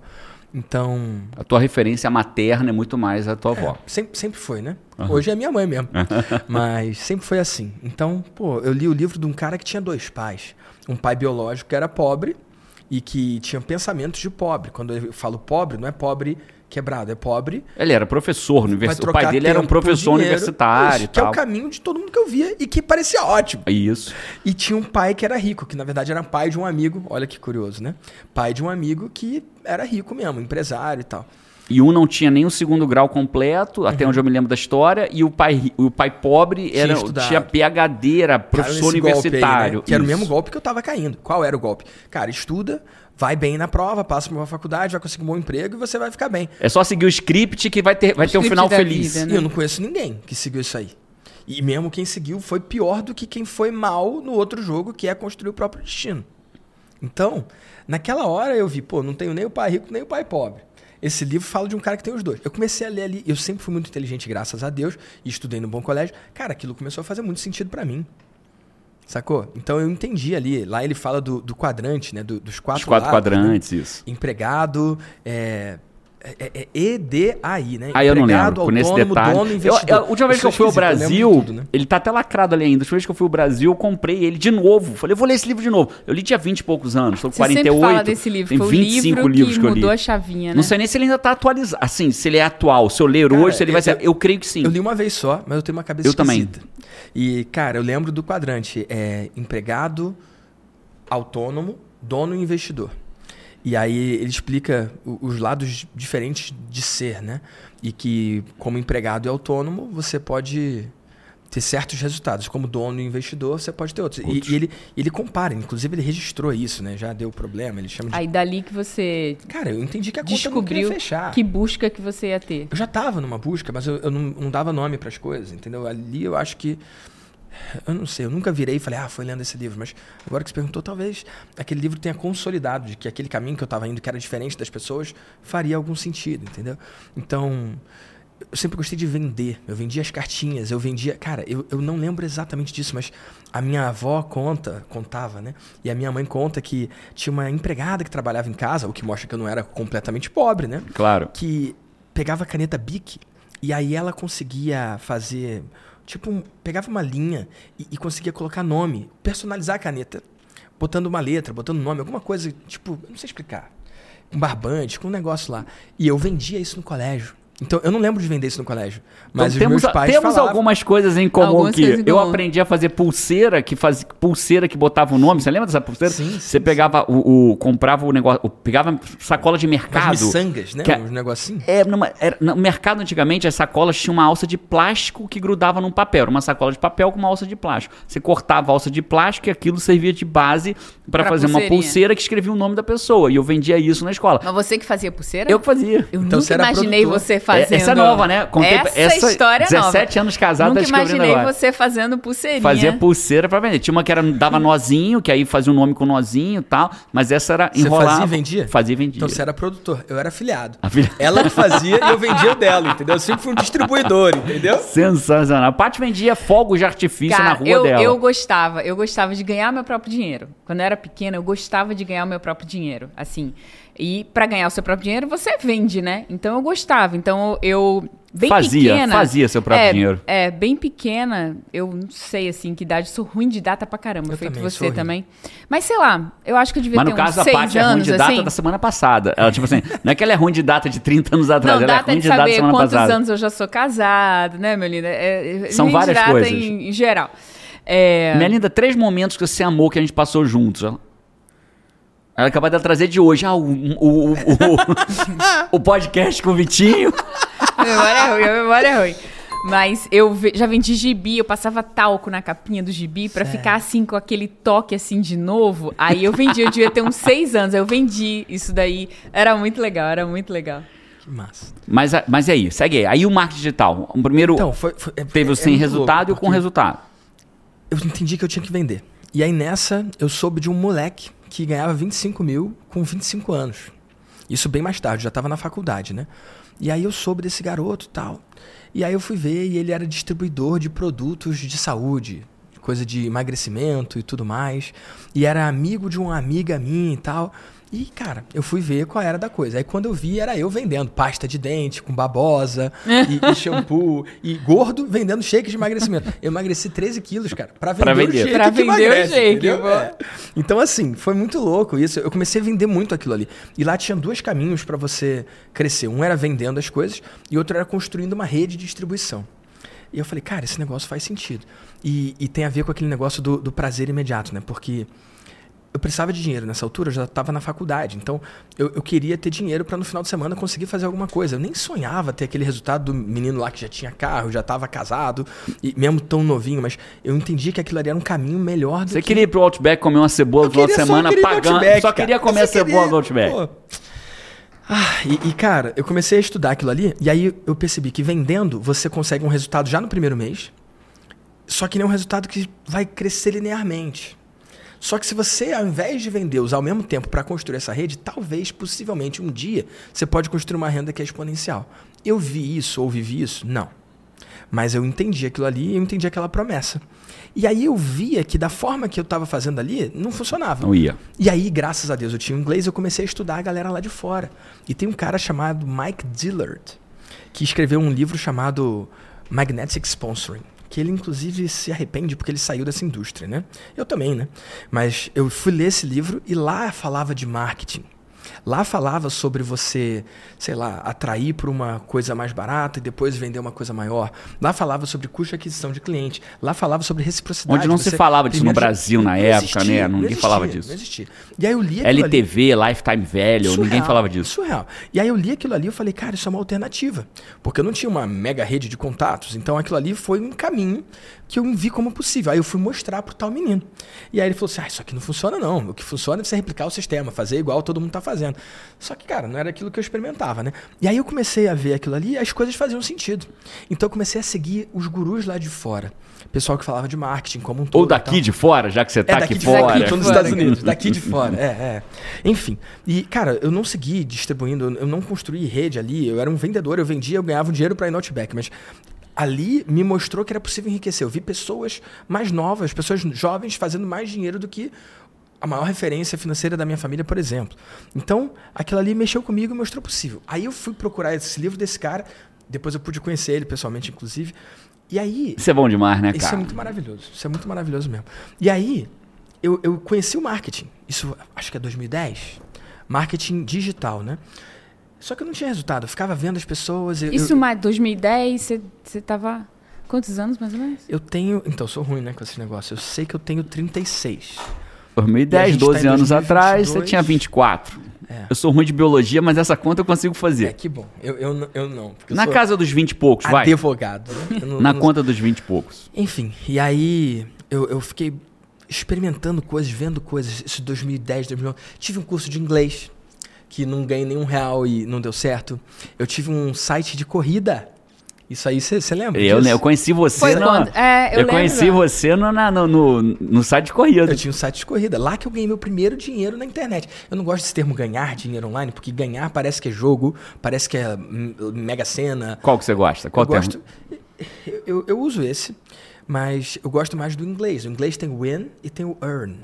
Speaker 4: Então,
Speaker 1: A tua referência materna é muito mais a tua avó.
Speaker 4: é, sempre, sempre foi, né? Hoje é minha mãe mesmo. <laughs> Mas sempre foi assim. Então, pô, eu li o livro de um cara que tinha dois pais. Um pai biológico que era pobre e que tinha pensamentos de pobre. Quando eu falo pobre, não é pobre quebrado, é pobre.
Speaker 1: Ele era professor universitário. O pai dele era um professor
Speaker 4: dinheiro.
Speaker 1: universitário
Speaker 4: Isso, Que é o caminho de todo mundo que eu via e que parecia ótimo.
Speaker 1: Isso.
Speaker 4: E tinha um pai que era rico, que na verdade era pai de um amigo. Olha que curioso, né? Pai de um amigo que era rico mesmo, empresário e tal.
Speaker 1: E um não tinha nem o segundo grau completo, até onde eu me lembro da história, e o pai, o pai pobre era,
Speaker 4: estudado.
Speaker 1: tinha PhD, era professor
Speaker 4: golpe aí,
Speaker 1: universitário.
Speaker 4: né? Que era o mesmo golpe que eu tava caindo. Qual era o golpe? Cara, estuda, vai bem na prova, passa pra uma faculdade, vai conseguir um bom emprego e você vai ficar bem.
Speaker 1: É só seguir o script que vai ter, vai ter um final feliz.
Speaker 3: vida, né?
Speaker 4: E eu não conheço ninguém que seguiu isso aí. E mesmo quem seguiu foi pior do que quem foi mal no outro jogo, que é construir o próprio destino. Então, naquela hora eu vi, pô, não tenho nem o pai rico nem o pai pobre. Esse livro fala de um cara que tem os dois. Eu comecei a ler ali, eu sempre fui muito inteligente, graças a Deus, e estudei no bom colégio. Cara, aquilo começou a fazer muito sentido para mim. Sacou? Então eu entendi ali. Lá ele fala do, do quadrante, né? Do- dos quatro,
Speaker 1: Os quatro
Speaker 4: lados, né?
Speaker 1: quadrantes, isso.
Speaker 4: Empregado, é, é, é EDAI, né?
Speaker 1: Ah, eu não
Speaker 4: Empregado,
Speaker 1: lembro, por nesse
Speaker 4: autônomo,
Speaker 1: detalhe.
Speaker 4: dono,
Speaker 1: Eu,
Speaker 4: investidor.
Speaker 1: eu- a última vez que eu fui ao Brasil,
Speaker 4: tudo, né?
Speaker 1: ele tá até lacrado ali ainda. A última vez que eu fui ao Brasil, eu comprei ele de novo. Falei, eu vou ler esse livro de novo. Eu li tinha 20 e poucos anos, tô com
Speaker 3: Você
Speaker 1: 48.
Speaker 3: sempre fala desse livro.
Speaker 1: Tem
Speaker 3: Foi o
Speaker 1: 25
Speaker 3: livro
Speaker 1: livros
Speaker 3: que
Speaker 1: que eu li.
Speaker 3: mudou a chavinha, né?
Speaker 1: Não sei nem se ele ainda tá atualizado. Assim, se ele é atual. Se eu ler
Speaker 4: Cara,
Speaker 1: hoje, se ele vai ser. Eu creio que sim.
Speaker 4: Eu li uma vez só, mas eu tenho uma cabeça
Speaker 1: Eu também.
Speaker 4: esquisita. E, cara, eu lembro do quadrante. É empregado, autônomo, dono e investidor. E aí ele explica os lados diferentes de ser, né? E que como empregado e autônomo, você pode ter certos resultados. Como dono e investidor, você pode ter outros. E-
Speaker 1: Outros.
Speaker 4: E, ele, ele compara, inclusive ele registrou isso, né? Já deu problema, ele chama de...
Speaker 3: Aí dali que você
Speaker 4: Cara, eu entendi que a
Speaker 3: descobriu
Speaker 4: fechar.
Speaker 3: que busca que você ia ter.
Speaker 4: Eu já tava numa busca, mas eu, eu não, não dava nome para as coisas, entendeu? Ali eu acho que. Eu não sei, eu nunca virei e falei, ah, foi lendo esse livro. Mas agora que você perguntou, talvez aquele livro tenha consolidado de que aquele caminho que eu estava indo, que era diferente das pessoas, faria algum sentido, entendeu? Então, eu sempre gostei de vender. Eu vendia as cartinhas, eu vendia. Cara, eu, eu não lembro exatamente disso, mas a minha avó conta, contava, né? E a minha mãe conta que tinha uma empregada que trabalhava em casa, o que mostra que eu não era completamente pobre, né?
Speaker 1: Claro.
Speaker 4: que pegava a caneta Bic e aí ela conseguia fazer tipo um- pegava uma linha e, e conseguia colocar nome, personalizar a caneta, botando uma letra, botando nome, alguma coisa tipo, não sei explicar, um barbante, com um negócio lá. E eu vendia isso no colégio. Então eu não lembro de vender isso no colégio, mas os
Speaker 1: então, temos,
Speaker 4: meus pais
Speaker 1: temos
Speaker 4: falavam.
Speaker 1: algumas coisas em comum
Speaker 3: Algumas em
Speaker 1: Eu
Speaker 3: comum.
Speaker 1: aprendi a fazer pulseira que faz pulseira que botava o nome. Você lembra dessa pulseira?
Speaker 4: Sim, sim,
Speaker 1: Você pegava o, o- comprava o negócio, o- pegava sacola de
Speaker 4: As
Speaker 1: mercado.
Speaker 4: miçangas, né?
Speaker 1: que a-
Speaker 4: Uns negocinhos.
Speaker 1: É, numa- era- no mercado antigamente as sacolas tinham uma alça de plástico que grudava num papel. Era uma sacola de papel com uma alça de plástico. Você cortava a alça de plástico e aquilo servia de base para
Speaker 3: Pra
Speaker 1: fazer uma pulseira que escrevia o nome da pessoa. E eu vendia isso na escola.
Speaker 3: Mas você que fazia pulseira?
Speaker 1: Eu que fazia.
Speaker 3: Eu
Speaker 4: Então
Speaker 3: nunca imaginei
Speaker 4: produtor.
Speaker 3: você fazendo.
Speaker 1: essa é nova, né? Contei-
Speaker 3: essa,
Speaker 1: essa-
Speaker 3: história é
Speaker 1: 17
Speaker 3: nova.
Speaker 1: anos casado,
Speaker 3: Nunca imaginei
Speaker 1: agora.
Speaker 3: você fazendo pulseirinha.
Speaker 1: Fazia pulseira pra vender. Tinha uma que era, dava nozinho, que aí fazia o nome com nozinho e tal. Mas essa era
Speaker 4: Você
Speaker 1: enrolava.
Speaker 4: fazia e vendia?
Speaker 1: Fazia e vendia.
Speaker 4: Então você era produtor, eu era afiliado.
Speaker 1: Afiliado.
Speaker 4: Ela que fazia e eu vendia o dela, entendeu? Eu sempre fui um distribuidor, entendeu?
Speaker 1: Sensacional. A Paty vendia fogos de artifício
Speaker 3: Cara,
Speaker 1: na rua
Speaker 3: eu,
Speaker 1: dela.
Speaker 3: eu gostava, eu gostava de ganhar meu próprio dinheiro. Quando eu era pequena, eu gostava de ganhar o meu próprio dinheiro, assim. E pra ganhar o seu próprio dinheiro, você vende, né? Então eu gostava. Então eu bem
Speaker 1: Fazia,
Speaker 3: pequena,
Speaker 1: fazia seu próprio
Speaker 3: é,
Speaker 1: dinheiro.
Speaker 3: É, bem pequena, eu não sei assim que idade, sou ruim de data pra caramba,
Speaker 4: Eu
Speaker 3: feito
Speaker 4: também,
Speaker 3: você também. Mas sei lá, eu acho que eu devia
Speaker 1: Mas
Speaker 3: ter
Speaker 1: no caso,
Speaker 3: uns
Speaker 1: a
Speaker 3: seis
Speaker 1: Paty é ruim
Speaker 3: anos
Speaker 1: de data
Speaker 3: assim.
Speaker 1: da semana passada. Ela, tipo assim, não é que ela é ruim de data de 30 anos atrás,
Speaker 3: Não,
Speaker 1: ela é ruim
Speaker 3: de
Speaker 1: de data da
Speaker 3: saber
Speaker 1: semana
Speaker 3: quantos
Speaker 1: passada.
Speaker 3: anos eu já sou casado, né, meu lindo? É, é,
Speaker 1: São
Speaker 3: ruim de
Speaker 1: várias
Speaker 3: data
Speaker 1: coisas.
Speaker 3: Em, em geral. É,
Speaker 1: Minha linda, três momentos que você amou que a gente passou juntos. Ela ela acabou de trazer de hoje. Ah, o, o, o, o, o podcast com o Vitinho. <laughs>
Speaker 3: A memória é ruim, a memória é ruim. Mas eu já vendi gibi, eu passava talco na capinha do gibi pra ficar assim com aquele toque assim de novo. Aí eu vendi, eu devia ter uns seis anos, aí eu vendi isso daí. Era muito legal, era muito legal.
Speaker 4: Que massa.
Speaker 1: Mas, mas aí, segue aí. Aí o marketing digital. O primeiro
Speaker 4: Então, foi, foi- é-
Speaker 1: teve o
Speaker 4: é
Speaker 1: sem
Speaker 4: muito
Speaker 1: resultado
Speaker 4: louco,
Speaker 1: e o com resultado.
Speaker 4: Eu entendi que eu tinha que vender. E aí nessa, eu soube de um moleque que ganhava 25 mil com 25 anos. Isso bem mais tarde, já estava na faculdade, né? E aí eu soube desse garoto tal. E aí eu fui ver e ele era distribuidor de produtos de saúde, coisa de emagrecimento e tudo mais. E era amigo de uma amiga minha e tal. E, cara, eu fui ver qual era da coisa. Aí quando eu vi, era eu vendendo pasta de dente com babosa e, <laughs> e shampoo. E gordo vendendo shake de emagrecimento. Eu emagreci 13 quilos, cara, pra vender,
Speaker 1: Pra
Speaker 4: o
Speaker 1: vender.
Speaker 4: shake
Speaker 3: Pra
Speaker 4: que
Speaker 3: vender o
Speaker 4: emagrece,
Speaker 3: shake,
Speaker 4: entendeu?
Speaker 3: pô.
Speaker 4: É. Então, assim, foi muito louco isso. Eu comecei a vender muito aquilo ali. E lá tinha dois caminhos pra você crescer. Um era vendendo as coisas e outro era construindo uma rede de distribuição. E eu falei, cara, esse negócio faz sentido. E, e tem a ver com aquele negócio do, do prazer imediato, né? Porque eu precisava de dinheiro nessa altura, eu já estava na faculdade. Então, eu, eu queria ter dinheiro para no final de semana conseguir fazer alguma coisa. Eu nem sonhava ter aquele resultado do menino lá que já tinha carro, já estava casado, e mesmo tão novinho, mas eu entendi que aquilo ali era um caminho melhor do
Speaker 1: Você
Speaker 4: que...
Speaker 1: queria ir pro Outback comer uma cebola no final de semana pagando.
Speaker 4: Outback,
Speaker 1: só queria comer a cebola
Speaker 4: queria-
Speaker 1: do Outback.
Speaker 4: Pô. Ah, e, e, cara, eu comecei a estudar aquilo ali, e aí eu percebi que vendendo você consegue um resultado já no primeiro mês, só que não é um resultado que vai crescer linearmente. Só que se você, ao invés de vender, usar ao mesmo tempo para construir essa rede, talvez, possivelmente, um dia, você pode construir uma renda que é exponencial. Eu vi isso ou vivi isso? Não. Mas eu entendi aquilo ali e eu entendi aquela promessa. E aí eu via que da forma que eu estava fazendo ali, não funcionava.
Speaker 1: Não ia.
Speaker 4: E aí, graças a Deus, eu tinha inglês, eu comecei a estudar a galera lá de fora. E tem um cara chamado Mike Dillard, que escreveu um livro chamado Magnetic Sponsoring. Que ele, inclusive, se arrepende porque ele saiu dessa indústria, né? Eu também, né? Mas eu fui ler esse livro e lá falava de marketing. Lá falava sobre você, sei lá, atrair para uma coisa mais barata e depois vender uma coisa maior. Lá falava sobre custo de aquisição de cliente. Lá falava sobre reciprocidade.
Speaker 1: Onde não se
Speaker 4: Você
Speaker 1: falava disso no Brasil na época,
Speaker 4: existia,
Speaker 1: né? Ninguém
Speaker 4: existia,
Speaker 1: falava disso.
Speaker 4: Não existia. E aí eu li aquilo ali-
Speaker 1: LTV, Lifetime Value, ninguém falava disso.
Speaker 4: Surreal. E aí eu li aquilo ali e falei, cara, isso é uma alternativa. Porque eu não tinha uma mega rede de contatos. Então aquilo ali foi um caminho que eu vi como possível. Aí eu fui mostrar pro tal menino. E aí ele falou assim: ah, isso aqui não funciona, não. O que funciona é você replicar o sistema, fazer igual todo mundo tá fazendo. Só que, cara, não era aquilo que eu experimentava, né? E aí eu comecei a ver aquilo ali e as coisas faziam sentido. Então eu comecei a seguir os gurus lá de fora. Pessoal que falava de marketing como um todo.
Speaker 1: Ou daqui de fora, já que você tá
Speaker 4: É
Speaker 1: aqui
Speaker 4: daqui de
Speaker 1: fora.
Speaker 4: fora, tô nos. Estados Unidos, daqui de fora, é, é. Enfim, e cara, eu não segui distribuindo, eu não construí rede ali, eu era um vendedor, eu vendia, eu ganhava um dinheiro para ir no Outback, mas ali me mostrou que era possível enriquecer. Eu vi pessoas mais novas, pessoas jovens fazendo mais dinheiro do que a maior referência financeira da minha família, por exemplo. Então, aquilo ali mexeu comigo e mostrou possível. Aí eu fui procurar esse livro desse cara, depois eu pude conhecer ele pessoalmente, inclusive. E aí,
Speaker 1: Isso é bom demais, né,
Speaker 4: isso
Speaker 1: cara?
Speaker 4: é muito maravilhoso. Isso é muito maravilhoso mesmo. E aí, eu, eu conheci o marketing. Isso acho que é 2010. Marketing digital, né? Só que eu não tinha resultado. Eu ficava vendo as pessoas. Eu,
Speaker 3: Isso
Speaker 4: eu,
Speaker 3: mais 2010, você, você tava. Quantos anos mais ou menos?
Speaker 4: eu tenho. Então, eu sou ruim, né, com esse negócio. Eu sei que eu tenho 36. E a
Speaker 1: 2010,
Speaker 4: gente tá
Speaker 1: 12
Speaker 4: em
Speaker 1: anos
Speaker 4: 2022.
Speaker 1: atrás, você tinha 24.
Speaker 4: É.
Speaker 1: Eu sou ruim de biologia, mas essa conta eu consigo
Speaker 4: É,
Speaker 1: fazer.
Speaker 4: que bom. Eu, eu, não- eu não.
Speaker 1: Na
Speaker 4: sou
Speaker 1: casa dos 20 e poucos, vai.
Speaker 4: advogado. né? Não-
Speaker 1: Na
Speaker 4: não-
Speaker 1: conta dos 20 e poucos.
Speaker 4: Enfim, e aí eu, eu fiquei experimentando coisas, vendo coisas. Isso 2010, 2011. Tive um curso de inglês que não ganhei nenhum real e não deu certo. Eu tive um site de corrida. Isso aí você lembra?
Speaker 1: Eu,
Speaker 4: disso?
Speaker 1: né, eu conheci você
Speaker 3: Foi
Speaker 1: na-
Speaker 3: quando? É, eu
Speaker 1: eu conheci você no, na- no, no, no site de corrida.
Speaker 4: Eu tinha um site de corrida. Lá que eu ganhei meu primeiro dinheiro na internet. Eu não gosto desse termo ganhar dinheiro online, porque ganhar parece que é jogo, parece que é mega cena.
Speaker 1: Qual que você gosta? Qual
Speaker 4: eu
Speaker 1: termo?
Speaker 4: gosto. Eu, eu- eu uso esse, mas eu gosto mais do inglês. O inglês tem win e tem o earn.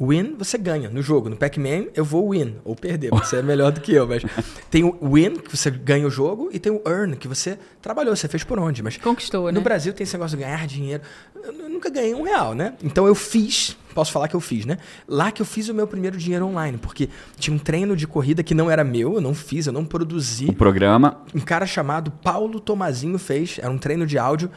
Speaker 4: Win, você ganha no jogo. No Pac-Man, eu vou win, ou perder, porque você é melhor do que eu. Mas tem o win, que você ganha o jogo, e tem o earn, que você trabalhou, você fez por onde. Mas
Speaker 3: Conquistou,
Speaker 4: no
Speaker 3: né?
Speaker 4: Brasil tem esse negócio de ganhar dinheiro. Eu nu- nunca ganhei um real, né? Então eu fiz, posso falar que eu fiz, né? Lá que eu fiz o meu primeiro dinheiro online, porque tinha um treino de corrida que não era meu, eu não fiz, eu não produzi
Speaker 1: O programa.
Speaker 4: um cara chamado Paulo Tomazinho fez, era um treino de áudio.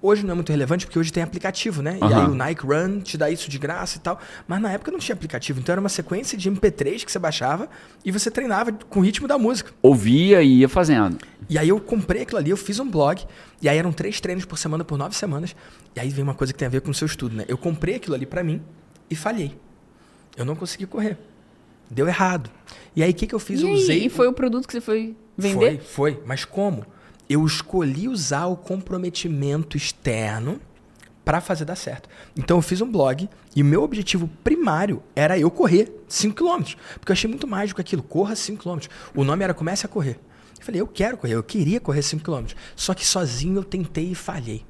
Speaker 4: Hoje não é muito relevante porque hoje tem aplicativo, né? E
Speaker 1: Aham.
Speaker 4: aí o Nike Run te dá isso de graça e tal. Mas na época não tinha aplicativo, então era uma sequência de MP3 que você baixava e você treinava com o ritmo da música.
Speaker 1: Ouvia e ia fazendo.
Speaker 4: E aí eu comprei aquilo ali, eu fiz um blog, e aí eram três treinos por semana por nove semanas. E aí vem uma coisa que tem a ver com o seu estudo, né? Eu comprei aquilo ali pra mim e falhei. Eu não consegui correr. Deu errado. E aí o que, que eu fiz?
Speaker 3: E,
Speaker 4: eu usei.
Speaker 3: e foi o produto que você foi
Speaker 4: Foi,
Speaker 3: vender?
Speaker 4: foi. Mas como? Eu escolhi usar o comprometimento externo para fazer dar certo. Então eu fiz um blog e o meu objetivo primário era eu correr 5 km. Porque eu achei muito mágico aquilo, corra 5 km. O nome era Comece a Correr. Eu falei, eu quero correr, eu queria correr 5 km. Só que sozinho eu tentei e falhei.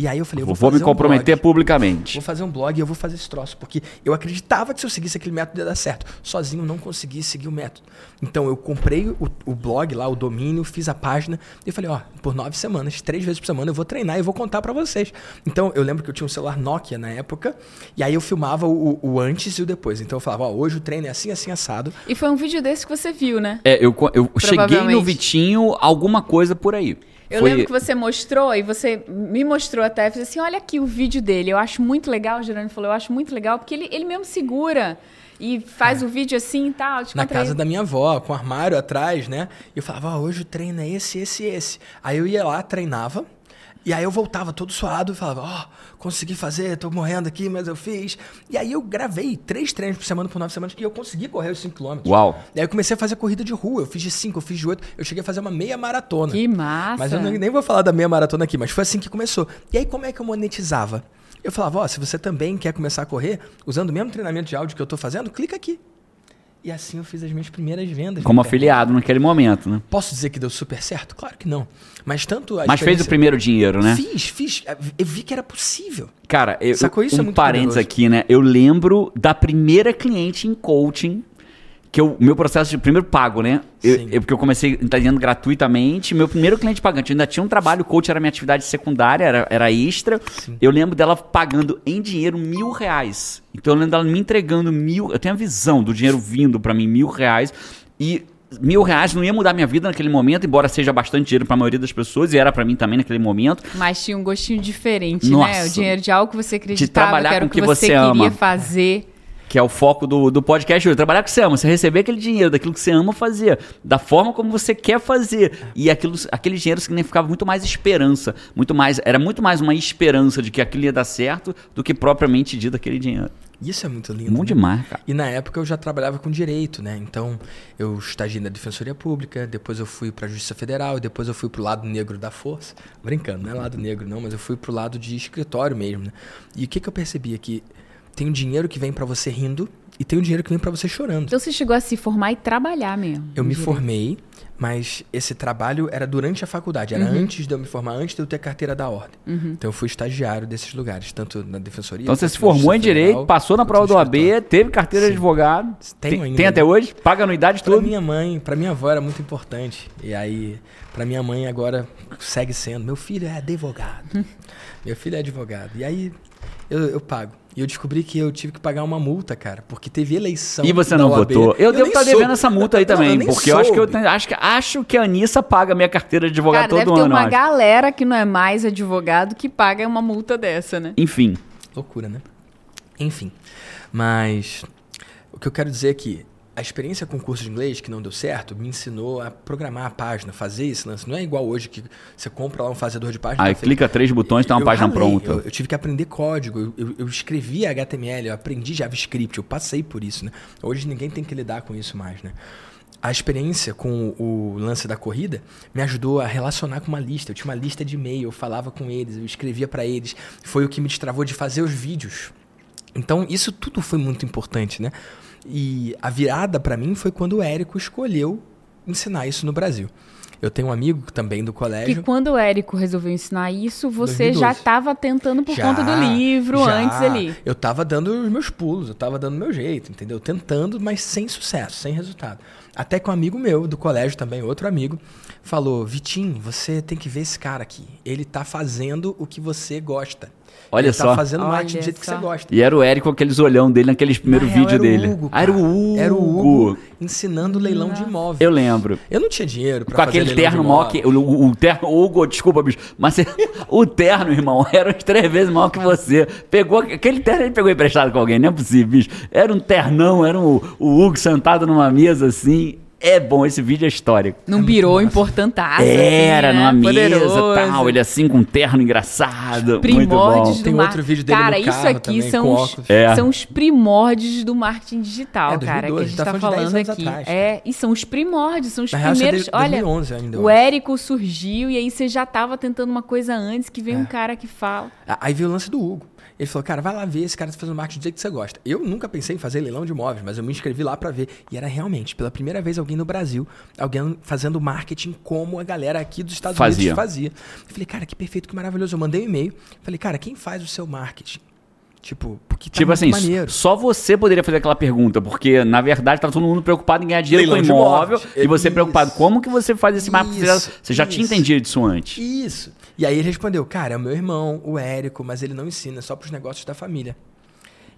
Speaker 4: E aí eu falei, eu vou,
Speaker 1: Vou, me
Speaker 4: um
Speaker 1: comprometer
Speaker 4: blog.
Speaker 1: publicamente.
Speaker 4: Vou fazer um blog e eu vou fazer esse troço. Porque eu acreditava que se eu seguisse aquele método ia dar certo. Sozinho eu não consegui seguir o método. Então eu comprei o, o blog lá, o domínio, fiz a página e falei, ó, por nove semanas, três vezes por semana, eu vou treinar e vou contar pra vocês. Então eu lembro que eu tinha um celular Nokia na época, e aí eu filmava o, o antes e o depois. Então eu falava, ó, hoje o treino é assim, assim, assado.
Speaker 3: E foi um vídeo desse que você viu, né?
Speaker 1: É, eu, eu cheguei no. Vitinho alguma coisa por aí.
Speaker 3: Eu
Speaker 1: Foi-
Speaker 3: lembro que você mostrou e você me mostrou até, fez assim, olha aqui o vídeo dele. Eu acho muito legal, o Gerani falou, eu acho muito legal, porque ele, ele mesmo segura e faz o vídeo assim e tal.
Speaker 4: Na casa da minha avó, com o armário atrás, né? E eu falava, hoje o treino é esse, esse e esse. Aí eu ia lá, treinava. E aí eu voltava todo suado e falava, ó, consegui fazer, tô morrendo aqui, mas eu fiz. E aí eu gravei três treinos por semana por nove semanas e eu consegui correr os 5 km.
Speaker 1: Uau.
Speaker 4: E aí eu comecei a fazer corrida de rua. Eu fiz de 5, eu fiz de 8. Eu cheguei a fazer uma meia maratona.
Speaker 3: Que massa.
Speaker 4: Mas eu nem nem vou falar da meia maratona aqui, mas foi assim que começou. E aí como é que eu monetizava? Eu falava, ó, se você também quer começar a correr, usando o mesmo treinamento de áudio que eu tô fazendo, clica aqui. E assim eu fiz as minhas primeiras vendas.
Speaker 1: Como afiliado naquele momento, né?
Speaker 4: Posso dizer que deu super certo? Claro que não. Mas tanto a
Speaker 1: Mas fez o primeiro dinheiro, né?
Speaker 4: Fiz, fiz. Eu vi que era possível.
Speaker 1: Cara, eu,
Speaker 4: Sacou? Isso
Speaker 1: um
Speaker 4: é muito
Speaker 1: parênteses
Speaker 4: poderoso.
Speaker 1: aqui, né? Eu lembro da primeira cliente em coaching, que o meu processo de primeiro pago, né? Eu,
Speaker 4: Sim.
Speaker 1: eu- porque eu comecei entendendo gratuitamente. Meu primeiro cliente pagante, eu ainda tinha um trabalho, coach era minha atividade secundária, era, era extra. Eu lembro dela pagando em dinheiro mil reais. Então eu lembro dela me entregando mil. Eu tenho a visão do dinheiro vindo pra mim, mil reais. E mil reais não ia mudar minha vida naquele momento, embora seja bastante dinheiro pra maioria das pessoas, e era pra mim também naquele momento.
Speaker 3: Mas tinha um gostinho diferente, né?
Speaker 1: Nossa.
Speaker 3: O dinheiro de algo que você acreditava,
Speaker 1: trabalhar
Speaker 3: que era
Speaker 1: com
Speaker 3: o que você,
Speaker 1: você
Speaker 3: queria
Speaker 1: ama.
Speaker 3: fazer.
Speaker 1: Que é o foco do, do podcast hoje. Trabalhar com o que você ama. Você receber aquele dinheiro daquilo que você ama fazer. Da forma como você quer fazer. E aquilo, aquele dinheiro significava muito mais esperança. Muito mais, era muito mais uma esperança de que aquilo ia dar certo do que propriamente dito aquele dinheiro.
Speaker 4: Isso é muito lindo.
Speaker 1: Bom
Speaker 4: né?
Speaker 1: demais, cara.
Speaker 4: E na época eu já trabalhava com direito, né? Então eu estagiei na Defensoria Pública, depois eu fui para a Justiça Federal, e depois eu fui pro lado negro da força. Brincando, não é lado negro não, mas eu fui pro lado de escritório mesmo, né? E o que, que eu percebi é que tem um dinheiro que vem para você rindo e tem um dinheiro que vem para você chorando.
Speaker 3: Então você chegou a se formar e trabalhar mesmo.
Speaker 4: Eu me
Speaker 3: direito.
Speaker 4: formei, mas esse trabalho era durante a faculdade, era
Speaker 3: Uhum.
Speaker 4: antes de eu me formar, antes de eu ter carteira da ordem. Então eu fui estagiário desses lugares, tanto na Defensoria.
Speaker 1: Então você se formou em direito,
Speaker 4: Federal,
Speaker 1: passou na prova do AB,
Speaker 4: escritório.
Speaker 1: teve carteira de
Speaker 4: Sim.
Speaker 1: advogado.
Speaker 4: Tenho
Speaker 1: tem,
Speaker 4: ainda,
Speaker 1: tem até hoje? Paga anuidade
Speaker 4: Pra
Speaker 1: tudo.
Speaker 4: minha mãe, pra minha avó era muito importante. E aí, pra minha mãe agora segue sendo. Meu filho é advogado. <laughs> Meu filho é advogado. E aí, eu, eu pago. E eu descobri que eu tive que pagar uma multa, cara, porque teve eleição.
Speaker 1: E você não votou. Eu, devo
Speaker 4: nem
Speaker 1: estar
Speaker 4: soube.
Speaker 1: devendo essa multa aí
Speaker 4: Não,
Speaker 1: também,
Speaker 4: nem
Speaker 1: porque eu acho que eu
Speaker 4: soube.
Speaker 1: tenho- acho que acho que a Anissa paga minha carteira de advogado
Speaker 3: Cara, deve
Speaker 1: todo
Speaker 3: ter
Speaker 1: ano. eu
Speaker 3: uma
Speaker 1: acho.
Speaker 3: galera que não é mais advogado que paga uma multa dessa, né?
Speaker 1: Enfim,
Speaker 4: Loucura, né? Enfim. Mas o que eu quero dizer é que a experiência com o curso de inglês que não deu certo me ensinou a programar a página, fazer esse lance. Não é igual hoje que você compra lá um fazedor de página.
Speaker 1: aí
Speaker 4: tá
Speaker 1: clica três botões, tem uma
Speaker 4: Eu
Speaker 1: página
Speaker 4: ralei,
Speaker 1: pronta.
Speaker 4: Eu, eu tive que aprender código, eu, eu, eu escrevi HTML, eu aprendi JavaScript, eu passei por isso, né? Hoje ninguém tem que lidar com isso mais, né? A experiência com o lance da corrida me ajudou a relacionar com uma lista. Eu tinha uma lista de e-mail, eu falava com eles, eu escrevia para eles. Foi o que me destravou de fazer os vídeos. Então, isso tudo foi muito importante, né? E a virada para mim foi quando o Érico escolheu ensinar isso no Brasil. Eu tenho um amigo também do
Speaker 3: Que
Speaker 4: colégio.
Speaker 3: quando o Érico resolveu ensinar isso, você já
Speaker 4: 2012.
Speaker 3: estava tentando por
Speaker 4: Já,
Speaker 3: conta do livro
Speaker 4: já.
Speaker 3: antes ali.
Speaker 4: Eu tava dando os meus pulos, eu tava dando o meu jeito, entendeu? Tentando, mas sem sucesso, sem resultado. Até que um amigo meu do colégio também, outro amigo, falou: Vitinho, você tem que ver esse cara aqui. Ele tá fazendo o que você gosta.
Speaker 1: Olha
Speaker 4: Ele
Speaker 1: só.
Speaker 4: tá fazendo marketing do
Speaker 3: Olha
Speaker 4: jeito que
Speaker 3: só.
Speaker 4: você gosta.
Speaker 1: E era o Érico com aqueles olhão dele naqueles primeiros
Speaker 4: Na real,
Speaker 1: vídeos
Speaker 4: era o
Speaker 1: dele.
Speaker 4: Hugo,
Speaker 1: ah, era o
Speaker 4: cara.
Speaker 1: Hugo.
Speaker 4: Era o Hugo ensinando leilão de imóvel.
Speaker 1: Eu lembro.
Speaker 4: Eu não tinha dinheiro pra
Speaker 1: Com
Speaker 4: fazer
Speaker 1: aquele
Speaker 4: leilão
Speaker 1: terno
Speaker 4: de
Speaker 1: maior que. O, o- o terno. Hugo, desculpa, bicho. Mas <laughs> o terno, irmão, era uns três vezes maior que você. Pegou. Aquele terno ele pegou emprestado com alguém, não é possível, bicho. Era um ternão, era um, o Hugo sentado numa mesa assim. É bom, esse vídeo é histórico.
Speaker 3: Num birô importantaço.
Speaker 1: Era,
Speaker 3: assim, né?
Speaker 1: numa mesa
Speaker 3: Poderoso.
Speaker 1: tal. Ele assim com um terno engraçado.
Speaker 3: Primórdios
Speaker 1: bom.
Speaker 3: do
Speaker 4: Tem
Speaker 3: mar-
Speaker 4: outro vídeo dele
Speaker 3: Cara,
Speaker 4: no
Speaker 3: isso
Speaker 4: carro
Speaker 3: aqui
Speaker 4: também,
Speaker 3: são, os.
Speaker 1: É.
Speaker 3: são os primórdios do marketing digital,
Speaker 4: É,
Speaker 3: cara, que a
Speaker 4: 2012,
Speaker 3: gente
Speaker 4: tá
Speaker 3: tá,
Speaker 4: falando de 10
Speaker 3: falando
Speaker 4: anos
Speaker 3: aqui.
Speaker 4: atrás,
Speaker 3: é, e são os primórdios, são os
Speaker 4: Na real, é
Speaker 3: primeiros.
Speaker 4: de
Speaker 3: Olha,
Speaker 4: 2011 ainda,
Speaker 3: o. Érico surgiu e aí você já tava tentando uma coisa antes, que vem
Speaker 4: É.
Speaker 3: um cara que fala.
Speaker 4: Aí veio o lance do Hugo. Ele falou, cara, vai lá ver, esse cara tá fazendo marketing do jeito que você gosta. Eu nunca pensei em fazer leilão de imóveis, mas eu me inscrevi lá pra ver. E era realmente, pela primeira vez, alguém no Brasil, alguém fazendo marketing como a galera aqui dos Estados
Speaker 1: Fazia.
Speaker 4: Unidos fazia. Eu falei, cara, que perfeito, que maravilhoso. Eu mandei um e-mail. Falei, cara, quem faz o seu marketing? Tipo, porque tá
Speaker 1: Tipo
Speaker 4: muito
Speaker 1: assim,
Speaker 4: maneiro.
Speaker 1: só você poderia fazer aquela pergunta, porque na verdade tá todo mundo preocupado em ganhar dinheiro
Speaker 4: Leilão
Speaker 1: com imóvel
Speaker 4: imóveis.
Speaker 1: e você
Speaker 4: Isso.
Speaker 1: preocupado como que você faz esse marketing. Você já tinha
Speaker 4: isso.
Speaker 1: entendido disso antes.
Speaker 4: Isso. E aí ele respondeu, cara, é o meu irmão, o Érico, mas ele não ensina, é só pros negócios da família.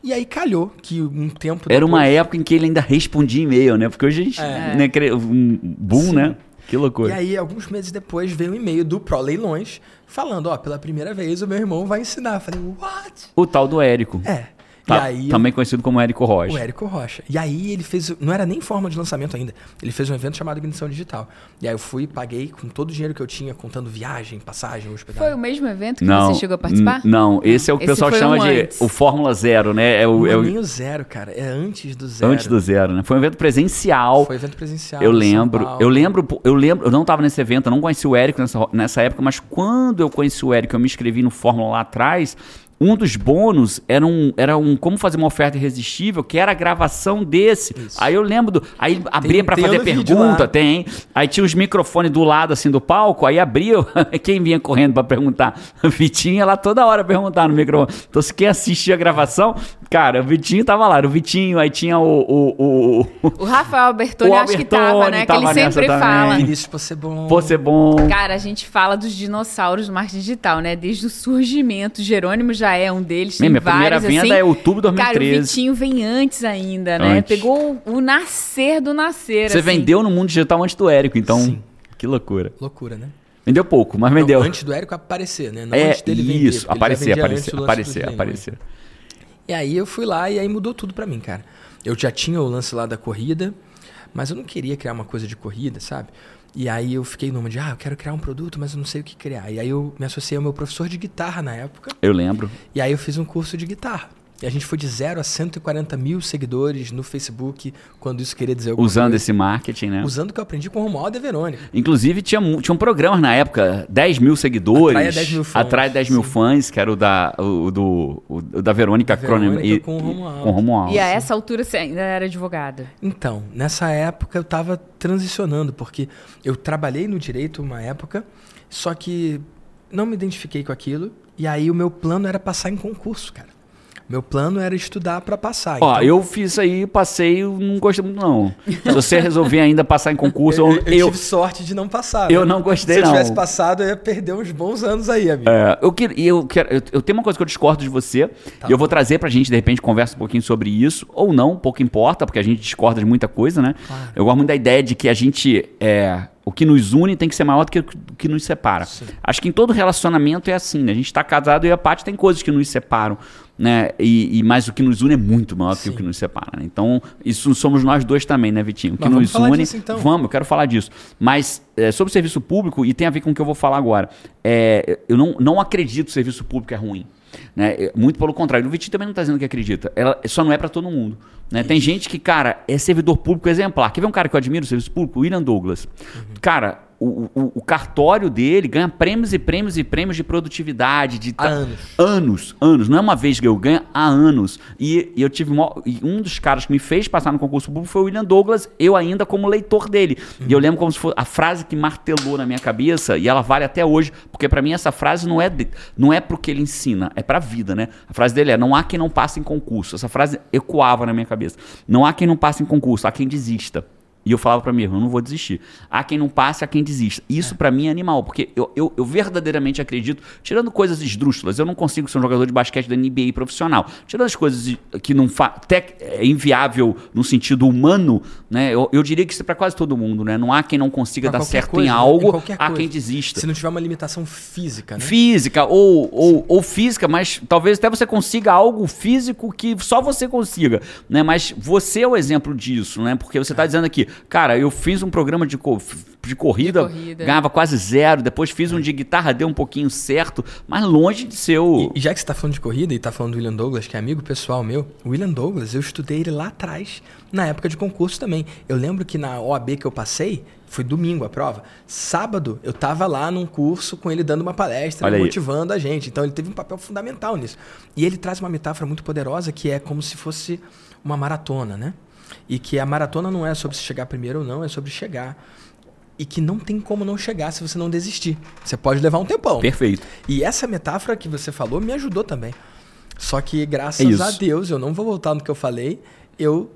Speaker 4: E aí calhou que um tempo
Speaker 1: Era uma
Speaker 4: depois-
Speaker 1: época em que ele ainda respondia e-mail, né? Porque hoje a gente,
Speaker 4: É.
Speaker 1: né, um boom,
Speaker 4: Sim.
Speaker 1: né? Que
Speaker 4: E
Speaker 1: loucura.
Speaker 4: aí, alguns meses depois, veio um e-mail do Pro Leilões falando, ó, pela primeira vez o meu irmão vai ensinar. Eu falei, what?
Speaker 1: O tal do Érico.
Speaker 4: É.
Speaker 1: Tá-
Speaker 4: e aí
Speaker 1: também conhecido como Érico Rocha.
Speaker 4: o Érico Rocha. E aí ele fez. Não era nem forma de lançamento ainda. Ele fez um evento chamado Ignição Digital. E aí eu fui, paguei com todo o dinheiro que eu tinha, contando viagem, passagem, hospedagem.
Speaker 3: Foi o mesmo evento que
Speaker 1: Não,
Speaker 3: você chegou a participar?
Speaker 1: Não, esse é o que o pessoal chama
Speaker 3: um
Speaker 1: de
Speaker 3: antes.
Speaker 1: o Fórmula Zero, né? É o,
Speaker 4: Não
Speaker 1: é o-
Speaker 4: zero, cara. É antes do zero.
Speaker 1: antes do zero, né? Foi um evento presencial.
Speaker 4: Foi evento presencial.
Speaker 1: Eu lembro, eu lembro, eu lembro, eu não estava nesse evento, eu não conheci o Érico nessa, nessa época, mas quando eu conheci o Érico, eu me inscrevi no Fórmula lá atrás. Um dos bônus era um, era um como fazer uma oferta irresistível, que era a gravação desse. Aí eu lembro do. Aí abria pra
Speaker 4: tem
Speaker 1: fazer pergunta, tem. Aí tinha os microfones do lado assim do palco, aí abria. <laughs> Quem vinha correndo pra perguntar? O Vitinho ia lá toda hora perguntar no microfone. Então, se quem assistia a gravação, cara, o Vitinho tava lá. O Vitinho, aí tinha o- o- o,
Speaker 3: O Rafael Albertoni,
Speaker 1: O
Speaker 3: acho que tava, né? Que
Speaker 1: tava
Speaker 3: ele sempre
Speaker 1: nessa
Speaker 3: fala.
Speaker 1: também.
Speaker 4: Vinícius Possebon.
Speaker 1: Ser bom.
Speaker 3: Cara, a gente fala dos dinossauros do marketing digital, né? Desde o surgimento. Jerônimo já é um deles.
Speaker 1: Minha
Speaker 3: tem
Speaker 1: primeira
Speaker 3: vários,
Speaker 1: venda
Speaker 3: assim.
Speaker 1: é outubro de
Speaker 3: Cara, o
Speaker 1: 2013.
Speaker 3: Vitinho vem antes ainda, né?
Speaker 1: Antes.
Speaker 3: Pegou o nascer do nascer.
Speaker 1: Você
Speaker 3: assim.
Speaker 1: vendeu no mundo digital antes do Érico, então.
Speaker 4: Sim.
Speaker 1: Que loucura.
Speaker 4: Loucura, né?
Speaker 1: Vendeu pouco, mas
Speaker 4: Não,
Speaker 1: vendeu.
Speaker 4: antes do Érico aparecer, né? Não
Speaker 1: é,
Speaker 4: antes dele vender.
Speaker 1: isso, aparecer, aparecer, aparecer,
Speaker 4: né?
Speaker 1: aparecer.
Speaker 4: E aí eu fui lá e aí mudou tudo pra mim, cara. Eu já tinha o lance lá da corrida, mas eu não queria criar uma coisa de corrida, sabe? E aí eu fiquei numa de, ah, eu quero criar um produto, mas eu não sei o que criar. E aí eu me associei ao meu professor de guitarra na época,
Speaker 1: Eu lembro.
Speaker 4: e aí eu fiz um curso de guitarra. E a gente foi de 0 a 140 mil seguidores no Facebook, quando isso queria dizer alguma
Speaker 1: Usando
Speaker 4: coisa.
Speaker 1: esse marketing, né?
Speaker 4: Usando o que eu aprendi com o Romualdo e a Verônica.
Speaker 1: Inclusive, tinha, tinha um programa na época, 10 mil seguidores.
Speaker 4: Atraia 10 mil fãs,
Speaker 1: Atrai 10 mil
Speaker 4: sim.
Speaker 1: fãs, que era o da, o, do, o da Verônica,
Speaker 4: Verônica
Speaker 1: Cronem- e-
Speaker 4: com o
Speaker 1: e-
Speaker 4: Romualdo.
Speaker 1: com o Romualdo.
Speaker 3: E a essa altura você ainda era advogado.
Speaker 4: Então, nessa época eu estava transicionando, porque eu trabalhei no direito uma época, só que não me identifiquei com aquilo, e aí o meu plano era passar em concurso, cara. Meu plano era estudar para passar.
Speaker 1: Ó,
Speaker 4: então,
Speaker 1: eu fiz aí, passei, não gostei muito, não. Se você resolver ainda passar em concurso,
Speaker 4: eu,
Speaker 1: eu,
Speaker 4: eu
Speaker 1: eu,
Speaker 4: tive sorte de não passar.
Speaker 1: eu
Speaker 4: né?
Speaker 1: não gostei,
Speaker 4: Se eu
Speaker 1: não.
Speaker 4: tivesse passado, eu ia perder uns bons anos aí, amigo.
Speaker 1: É, eu, quero, eu, quero, eu, eu tenho uma coisa que eu discordo de você,
Speaker 4: Tá
Speaker 1: e eu vou trazer pra gente, de repente, conversa um pouquinho sobre isso, ou não, pouco importa, porque a gente discorda de muita coisa, né?
Speaker 4: Claro.
Speaker 1: Eu gosto muito da ideia de que a gente, é, o que nos une tem que ser maior do que o que nos separa. Acho que em todo relacionamento é assim, né? A gente tá casado e a parte tem coisas que nos separam, né? E, e, mas o que nos une é muito maior do que o
Speaker 4: Sim.
Speaker 1: que nos separa, né? Então, isso somos nós dois também, né, Vitinho? O que nos une...
Speaker 4: disso, então.
Speaker 1: Vamos, eu quero falar disso. Mas é, sobre o serviço público, e tem a ver com o que eu vou falar agora, é, eu não, não acredito que o serviço público é ruim. Né? É, Muito pelo contrário. O Vitinho também não está dizendo que acredita. Ela só não é para todo mundo. Né? Tem gente que, cara, é servidor público exemplar. Quer ver um cara que eu admiro, o serviço público? William Douglas. Cara, o, o, o cartório dele ganha prêmios e prêmios e prêmios de produtividade. De
Speaker 4: Há anos.
Speaker 1: Anos, anos. Não é uma vez que eu ganho, há anos. E, e eu tive. mó- e um dos caras que me fez passar no concurso público foi o William Douglas, eu ainda como leitor dele. E eu lembro como se fosse a frase que martelou na minha cabeça, e ela vale até hoje, porque pra mim essa frase não é, de, não é pro que ele ensina, é pra vida, né? A frase dele é: não há quem não passe em concurso. Essa frase ecoava na minha cabeça. Não há quem não passe em concurso, há quem desista. E eu falava pra mim, eu não vou desistir. Há quem não passe, há quem desista. Isso pra mim é animal, porque eu, eu, eu verdadeiramente acredito, tirando coisas esdrúxulas, eu não consigo ser um jogador de basquete da NBA profissional. Tirando as coisas que não fa tec- é inviável no sentido humano, né? Eu, eu diria que isso é pra quase todo mundo, né? Não há quem não consiga
Speaker 4: Pra
Speaker 1: dar certo
Speaker 4: coisa,
Speaker 1: em
Speaker 4: né?
Speaker 1: algo,
Speaker 4: qualquer
Speaker 1: há quem desista
Speaker 4: Se não tiver uma limitação física, né?
Speaker 1: física ou, ou, ou física, mas talvez até você consiga algo físico que só você consiga, né? Mas você é o exemplo disso, né? Porque você está dizendo aqui, cara, eu fiz um programa de, co- de, corrida,
Speaker 3: De corrida.
Speaker 1: ganhava quase zero, depois fiz um de guitarra, deu um pouquinho certo, mas longe de ser o...
Speaker 4: E, e já que você tá falando de corrida e tá falando do William Douglas, que é amigo pessoal meu, o William Douglas, eu estudei ele lá atrás, na época de concurso também. Eu lembro que na OAB que eu passei, foi domingo a prova. Sábado, eu tava lá num curso com ele dando uma palestra,
Speaker 1: Olha aí.
Speaker 4: motivando a gente. Então ele teve um papel fundamental nisso. E ele traz uma metáfora muito poderosa que é como se fosse uma maratona, né? E que a maratona não é sobre se chegar primeiro ou não, é sobre chegar. E que não tem como não chegar se você não desistir. Você pode levar um tempão.
Speaker 1: Perfeito.
Speaker 4: E essa metáfora que você falou me ajudou também. Só que
Speaker 1: É
Speaker 4: graças
Speaker 1: isso.
Speaker 4: a Deus, eu não vou voltar no que eu falei, eu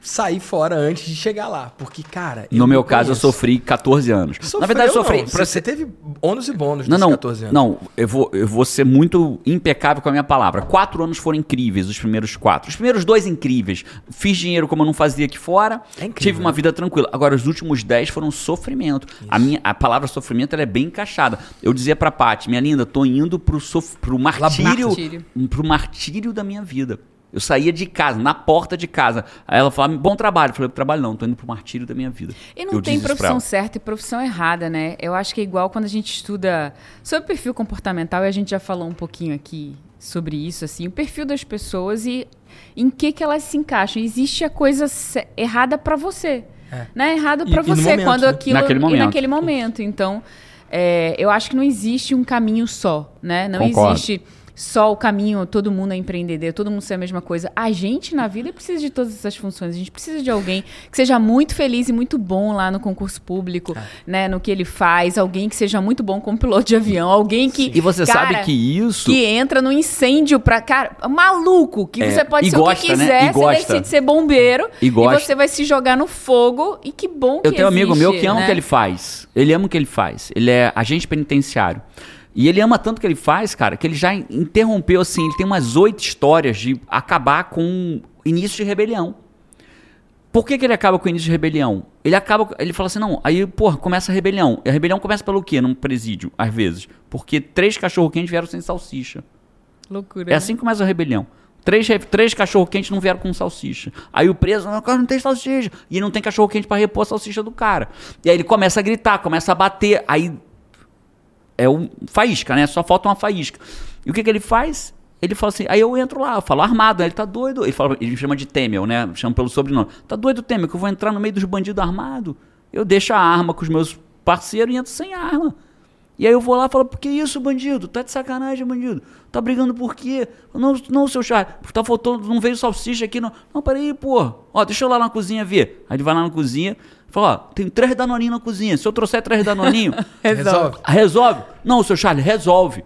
Speaker 4: saí fora antes de chegar lá. Porque, cara.
Speaker 1: No
Speaker 4: me
Speaker 1: meu caso, eu sofri 14 anos.
Speaker 4: Sofreu,
Speaker 1: Na verdade, eu sofri... pra
Speaker 4: Você teve ônus e bônus
Speaker 1: Não, não,
Speaker 4: 14 anos.
Speaker 1: não, eu vou, eu vou ser muito impecável com a minha palavra. Quatro anos foram incríveis, os primeiros quatro. Os primeiros dois incríveis. Fiz dinheiro como eu não fazia aqui fora,
Speaker 4: É incrível,
Speaker 1: tive uma
Speaker 4: né?
Speaker 1: vida tranquila. Agora, os últimos dez foram sofrimento. A, minha, a palavra sofrimento ela é bem encaixada. Eu dizia pra Paty, minha linda, tô indo pro, sof, pro martírio,
Speaker 3: Martírio.
Speaker 1: pro martírio da minha vida. Eu saía de casa, na porta de casa. Aí ela falava, bom trabalho. Eu falei, trabalho não, tô indo pro martírio da minha vida.
Speaker 3: E não
Speaker 1: Eu
Speaker 3: tem profissão certa e profissão errada, né? Eu acho que é igual quando a gente estuda sobre perfil comportamental, e a gente já falou um pouquinho aqui sobre isso, assim, o perfil das pessoas e em que que elas se encaixam. Existe a coisa errada pra você, né? Errado
Speaker 4: E-
Speaker 3: pra
Speaker 4: e no
Speaker 3: você
Speaker 4: momento,
Speaker 3: quando
Speaker 4: né?
Speaker 3: aquilo
Speaker 1: Naquele
Speaker 3: e
Speaker 1: momento.
Speaker 3: naquele momento. Então, é, eu acho que não existe um caminho só, né? Não
Speaker 1: Concordo.
Speaker 3: existe só o caminho, todo mundo é empreendedor, todo mundo ser a mesma coisa. A gente na vida precisa de todas essas funções. A gente precisa de alguém que seja muito feliz e muito bom lá no concurso público,
Speaker 1: É.
Speaker 3: né, no que ele faz, alguém que seja muito bom como piloto de avião, alguém que
Speaker 1: E você
Speaker 3: cara,
Speaker 1: sabe que isso.
Speaker 3: que entra no incêndio pra. Cara, maluco, que
Speaker 1: É,
Speaker 3: você pode
Speaker 1: e
Speaker 3: ser o
Speaker 1: gosta,
Speaker 3: que
Speaker 1: né?
Speaker 3: quiser,
Speaker 1: E
Speaker 3: você
Speaker 1: gosta.
Speaker 3: decide ser bombeiro
Speaker 1: E gosta.
Speaker 3: você vai se jogar no fogo. E que bom que
Speaker 1: Eu tenho um amigo meu que ama
Speaker 3: né?
Speaker 1: o que ele faz. Ele ama o que ele faz. Ele é agente penitenciário. E ele ama tanto que ele faz, cara, que ele já interrompeu, assim, ele tem umas oito histórias de acabar com início de rebelião. Por que, que ele acaba com o início de rebelião? Ele acaba. Ele fala assim, não, aí, porra, começa a rebelião. E a rebelião começa pelo quê? Num presídio, às vezes. Porque três cachorro-quentes vieram sem salsicha.
Speaker 3: Loucura.
Speaker 1: É assim que começa a rebelião. Três, três cachorro-quentes não vieram com salsicha. Aí o preso, não, cara, não tem salsicha. E não tem cachorro-quente pra repor a salsicha do cara. E aí ele começa a gritar, começa a bater. Aí é um faísca, né? Só falta uma faísca. E o que, que ele faz? Ele fala assim, aí eu entro lá, eu falo armado, né? ele tá doido. Ele, fala, ele me chama de Temel, né? Chama pelo sobrenome. Tá doido, Temel, que eu vou entrar no meio dos bandidos armados. Eu deixo a arma com os meus parceiros e entro sem arma. E aí eu vou lá e falo, por que isso, bandido? Tá de sacanagem, bandido. Tá brigando por quê? Não, não, seu Charles, tá faltando, não veio salsicha aqui, não. Não, peraí, pô. Ó, deixa eu lá na cozinha ver. Aí ele vai lá na cozinha, fala, ó, tem três danoninhos na cozinha. Se eu trouxer três danoninhos, <laughs>
Speaker 4: Resolve.
Speaker 1: resolve. Não, seu Charles, resolve.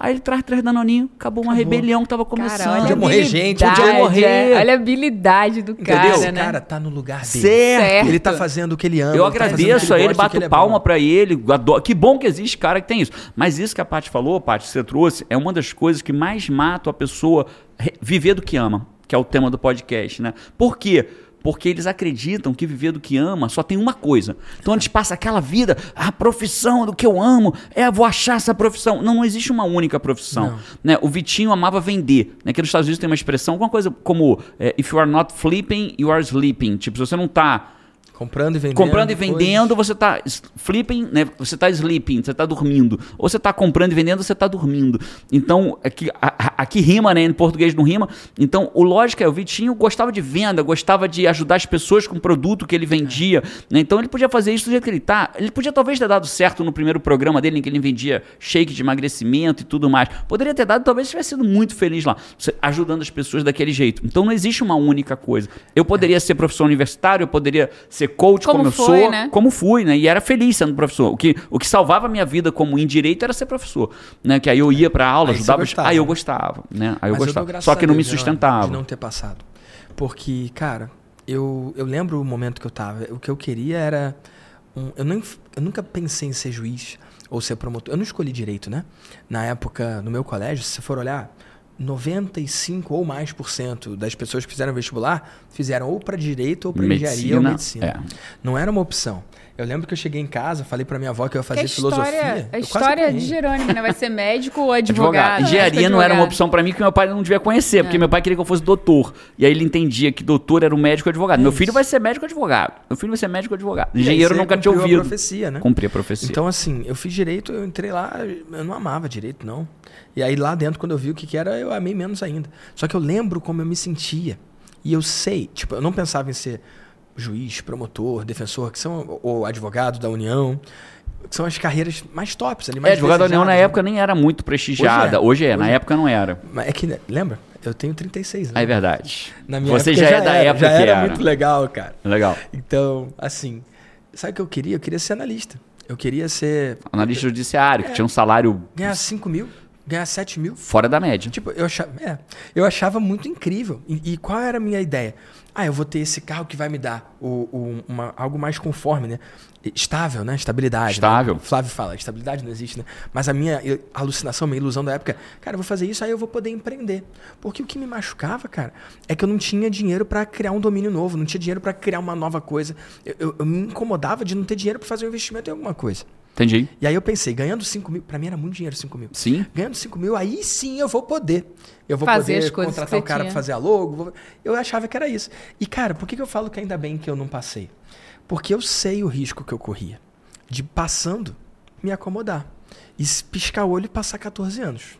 Speaker 1: Aí ele traz três danoninhos, acabou uma rebelião que tava começando.
Speaker 3: Cara, olha
Speaker 4: Podia
Speaker 3: a
Speaker 4: morrer gente,
Speaker 3: habilidade,
Speaker 1: podia morrer.
Speaker 3: é. Olha a habilidade do cara,
Speaker 4: Entendeu? Esse
Speaker 3: né?
Speaker 4: cara tá no lugar dele.
Speaker 1: Certo.
Speaker 4: Ele tá fazendo o que ele ama.
Speaker 1: Eu
Speaker 4: ele tá fazendo o que
Speaker 1: agradeço a ele,
Speaker 4: gosta, o que
Speaker 1: bato
Speaker 4: é
Speaker 1: palma pra ele. adoro- Que bom que existe cara que tem isso. Mas isso que a Paty falou, Paty, que você trouxe, é uma das coisas que mais mata a pessoa re- viver do que ama, que é o tema do podcast, né? Por quê? Porque eles acreditam que viver do que ama só tem uma coisa. Então eles passam aquela vida, a profissão do que eu amo, é, vou achar essa profissão. Não, não existe uma única profissão. Né? O Vitinho amava vender. Né? Que nos Estados Unidos tem uma expressão, alguma coisa como é, if you are not flipping, you are sleeping. Tipo, se você não tá
Speaker 4: Comprando e vendendo.
Speaker 1: comprando e
Speaker 4: coisas.
Speaker 1: vendendo, você tá s- flipping, né? Você tá sleeping, você tá dormindo. Ou você tá comprando e vendendo, você tá dormindo. Então, aqui, a- a- aqui rima, né? Em português não rima. Então, o lógico é, o Vitinho gostava de venda, gostava de ajudar as pessoas com o produto que ele vendia. né? Então, ele podia fazer isso do jeito que ele tá. Ele podia talvez ter dado certo no primeiro programa dele, em que ele vendia shake de emagrecimento e tudo mais. Poderia ter dado, talvez tivesse sido muito feliz lá, ajudando as pessoas daquele jeito. Então, não existe uma única coisa. Eu poderia ser professor universitário, eu poderia ser coach como,
Speaker 3: Como
Speaker 1: eu
Speaker 3: foi,
Speaker 1: sou,
Speaker 3: né?
Speaker 1: como fui, né? E era feliz sendo professor. O que, o que salvava a minha vida como em direito era ser professor, né? Que aí eu ia pra aula,
Speaker 4: Aí
Speaker 1: ajudava,
Speaker 4: gostava.
Speaker 1: aí eu gostava, né? Aí eu
Speaker 4: Mas
Speaker 1: gostava.
Speaker 4: graças
Speaker 1: Só que não me
Speaker 4: Deus, Geraldo,
Speaker 1: sustentava.
Speaker 4: De não ter passado. Porque, cara, eu, eu lembro o momento que eu tava. O que eu queria era. um- eu, nem, eu nunca pensei em ser juiz ou ser promotor. Eu não escolhi direito, né? Na época, no meu colégio, se você for olhar, 95 ou mais por cento das pessoas que fizeram vestibular fizeram ou para direito ou para engenharia ou medicina.
Speaker 1: é.
Speaker 4: Não era uma opção. Eu lembro que eu cheguei em casa, falei para minha avó que eu ia
Speaker 3: Que
Speaker 4: fazer
Speaker 3: a
Speaker 4: filosofia.
Speaker 3: história, a história de Jerônimo, né? Vai ser médico ou <laughs>
Speaker 1: Advogado.
Speaker 3: advogado?
Speaker 1: Engenharia não era uma
Speaker 3: Advogado.
Speaker 1: opção pra mim que meu pai não devia conhecer,
Speaker 3: É.
Speaker 1: porque meu pai queria que eu fosse doutor. E aí ele entendia que doutor era um médico advogado. meu filho vai ser médico advogado. Meu filho vai ser médico advogado.
Speaker 4: E aí
Speaker 1: Engenheiro nunca tinha
Speaker 4: cumpriu a
Speaker 1: ouvido.
Speaker 4: profecia, né?
Speaker 1: Cumpri a profecia.
Speaker 4: Então, assim, eu fiz direito, eu entrei lá, eu não amava direito, não. E aí lá dentro, quando eu vi o que, que era, eu amei menos ainda. Só que eu lembro como eu me sentia. E eu sei, tipo, eu não pensava em ser juiz, promotor, defensor, que são, ou advogado da União, que são as carreiras mais tops ali,
Speaker 1: é,
Speaker 4: mais
Speaker 1: advogado da União na
Speaker 4: né?
Speaker 1: época nem era muito prestigiada. Hoje é, na
Speaker 4: Hoje é.
Speaker 1: época não era.
Speaker 4: Mas é que, né, lembra? Eu tenho 36 anos.
Speaker 1: É verdade.
Speaker 4: Na minha
Speaker 1: Você
Speaker 4: época
Speaker 1: já é da
Speaker 4: era,
Speaker 1: época
Speaker 4: já
Speaker 1: que
Speaker 4: era.
Speaker 1: era.
Speaker 4: muito legal, cara.
Speaker 1: Legal.
Speaker 4: Então, assim, sabe o que eu queria? Eu queria ser analista. Eu queria ser.
Speaker 1: Analista judiciário, que tinha um salário
Speaker 4: Ganhar 5 mil, ganhar 7 mil.
Speaker 1: fora da média.
Speaker 4: Tipo, eu achava, é, eu achava muito incrível. E, e qual era a minha ideia? Ah, eu vou ter esse carro que vai me dar o, o- uma, algo mais conforme, né? Estável, né? Estabilidade.
Speaker 1: Estável.
Speaker 4: Né? Flávio fala, estabilidade não existe, né? Mas a minha alucinação, minha ilusão da época, cara, eu vou fazer isso, aí eu vou poder empreender. Porque o que me machucava, cara, é que eu não tinha dinheiro pra criar um domínio novo, não tinha dinheiro pra criar uma nova coisa. Eu, eu- eu me incomodava de não ter dinheiro pra fazer um investimento em alguma coisa.
Speaker 1: Entendi.
Speaker 4: E aí eu pensei, ganhando 5 mil, pra mim era muito dinheiro 5 mil.
Speaker 1: Sim.
Speaker 4: Ganhando 5 mil, aí sim eu vou poder. Eu vou
Speaker 3: Fazer
Speaker 4: poder
Speaker 3: as coisas
Speaker 4: contratar o cara pra
Speaker 3: tinha.
Speaker 4: fazer a logo. vou- Eu achava que era isso. E, cara, por que, que eu falo que ainda bem que eu não passei? Porque eu sei o risco que eu corria de passando me acomodar. E piscar o olho e passar 14 anos.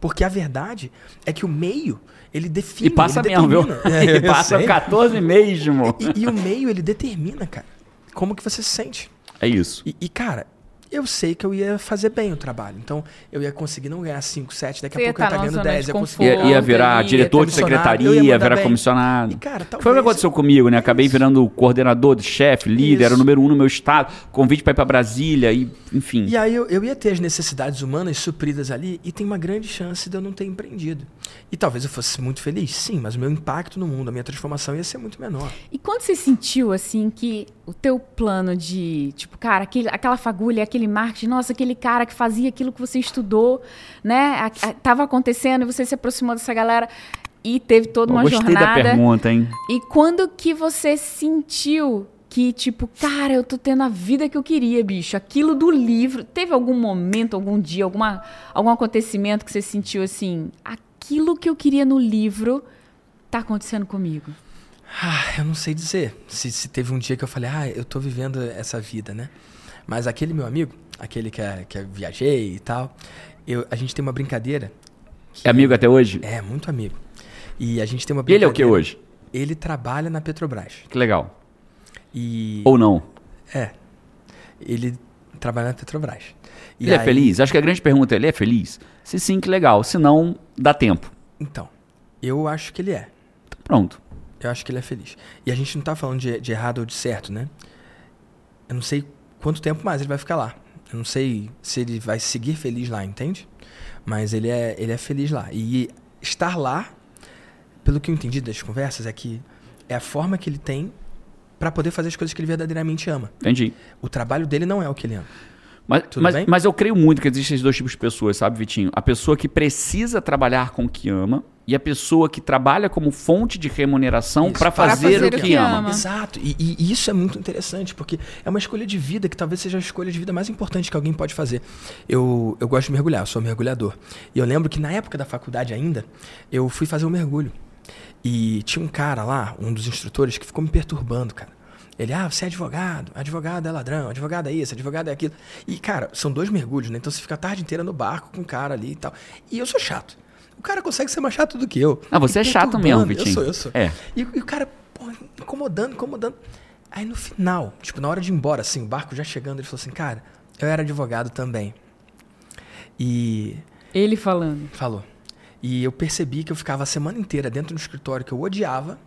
Speaker 4: Porque a verdade é que o meio, ele define.
Speaker 1: E passa
Speaker 4: ele
Speaker 1: mesmo, viu?
Speaker 4: determina. <laughs> É,
Speaker 1: e passa
Speaker 4: sei.
Speaker 1: 14 mesmo.
Speaker 4: E, e o meio, ele determina, cara, como que você se sente.
Speaker 1: É isso.
Speaker 4: E, e, cara, eu sei que eu ia fazer bem o trabalho. Então, eu ia conseguir não ganhar 5, 7, daqui
Speaker 3: Você
Speaker 4: a pouco eu ia
Speaker 3: tá
Speaker 4: estar
Speaker 3: numa
Speaker 4: ganhando
Speaker 3: zona
Speaker 4: 10,
Speaker 3: de
Speaker 4: ia.
Speaker 1: Ia, ia virar diretor de secretaria,
Speaker 4: eu ia
Speaker 1: virar
Speaker 4: bem.
Speaker 1: comissionado.
Speaker 4: E, cara,
Speaker 1: Foi o que
Speaker 4: talvez
Speaker 1: aconteceu
Speaker 4: eu-
Speaker 1: comigo, né? Acabei
Speaker 4: Isso.
Speaker 1: virando coordenador, chefe, líder, era o número um no meu estado, convite pra ir pra Brasília, e, enfim.
Speaker 4: E aí eu, eu ia ter as necessidades humanas supridas ali e tem uma grande chance de eu não ter empreendido. E talvez eu fosse muito feliz, sim, mas o meu impacto no mundo, a minha transformação ia ser muito menor.
Speaker 3: E quando você sentiu, assim, que o teu plano de, tipo, cara, aquele, aquela fagulha, aquele marketing, nossa, aquele cara que fazia aquilo que você estudou, né? a- a- tava acontecendo e você se aproximou dessa galera e teve toda uma
Speaker 1: gostei da
Speaker 3: jornada.
Speaker 1: pergunta, hein?
Speaker 3: E quando que você sentiu que, tipo, cara, eu tô tendo a vida que eu queria, bicho? Aquilo do livro. Teve algum momento, algum dia, alguma, algum acontecimento que você sentiu assim, aquilo que eu queria no livro tá acontecendo comigo?
Speaker 4: Ah, eu não sei dizer se, se teve um dia que eu falei, ah, eu tô vivendo essa vida, né? Mas aquele meu amigo, aquele que, é, que eu viajei e tal, eu, a gente tem uma brincadeira. que-
Speaker 1: É amigo até hoje?
Speaker 4: É, muito amigo. E a gente tem uma
Speaker 1: E ele é o que
Speaker 4: brincadeira-
Speaker 1: hoje?
Speaker 4: Ele trabalha na Petrobras.
Speaker 1: Que legal.
Speaker 4: E.
Speaker 1: Ou não?
Speaker 4: É. Ele trabalha na Petrobras. E
Speaker 1: Ele é
Speaker 4: aí-
Speaker 1: feliz? Acho que a grande pergunta é, ele é feliz? Se sim, que legal. Se não, dá tempo.
Speaker 4: Então, eu acho que ele é.
Speaker 1: Então, pronto.
Speaker 4: Eu acho que ele é feliz. E a gente não tá falando de, de errado ou de certo, né? Eu não sei quanto tempo mais ele vai ficar lá. Eu não sei se ele vai seguir feliz lá, entende? Mas ele é, ele é feliz lá. E estar lá, pelo que eu entendi das conversas, é que é a forma que ele tem para poder fazer as coisas que ele verdadeiramente ama.
Speaker 1: Entendi.
Speaker 4: O trabalho dele não é o que ele ama.
Speaker 1: Mas,
Speaker 4: Tudo
Speaker 1: mas,
Speaker 4: bem?
Speaker 1: mas eu creio muito que existem esses dois tipos de pessoas, sabe, Vitinho? A pessoa que precisa trabalhar com o que ama e a pessoa que trabalha como fonte de remuneração
Speaker 4: Isso,
Speaker 1: para
Speaker 4: para
Speaker 1: fazer,
Speaker 3: fazer
Speaker 1: o que, ama.
Speaker 4: Exato. E, e- e isso é muito interessante, porque é uma escolha de vida que talvez seja a escolha de vida mais importante que alguém pode fazer. Eu, eu gosto de mergulhar, eu sou mergulhador. E eu lembro que na época da faculdade ainda, eu fui fazer um mergulho. E tinha um cara lá, um dos instrutores, que ficou me perturbando, cara. Ele, ah, você é advogado, advogado é ladrão, advogado é isso, advogado é aquilo. E, cara, são dois mergulhos, né? Então você fica a tarde inteira no barco com o cara ali e tal. E eu sou chato. O cara consegue ser mais chato do que eu.
Speaker 1: Ah, você é chato mesmo, Vitinho.
Speaker 4: Eu sou, eu sou.
Speaker 1: É.
Speaker 4: E, e o cara, pô, incomodando, incomodando. Aí no final, tipo, na hora de ir embora, assim, o barco já chegando, ele falou assim, cara, eu era advogado também. E
Speaker 3: Ele falando.
Speaker 4: falou. E eu percebi que eu ficava a semana inteira dentro do escritório que eu odiava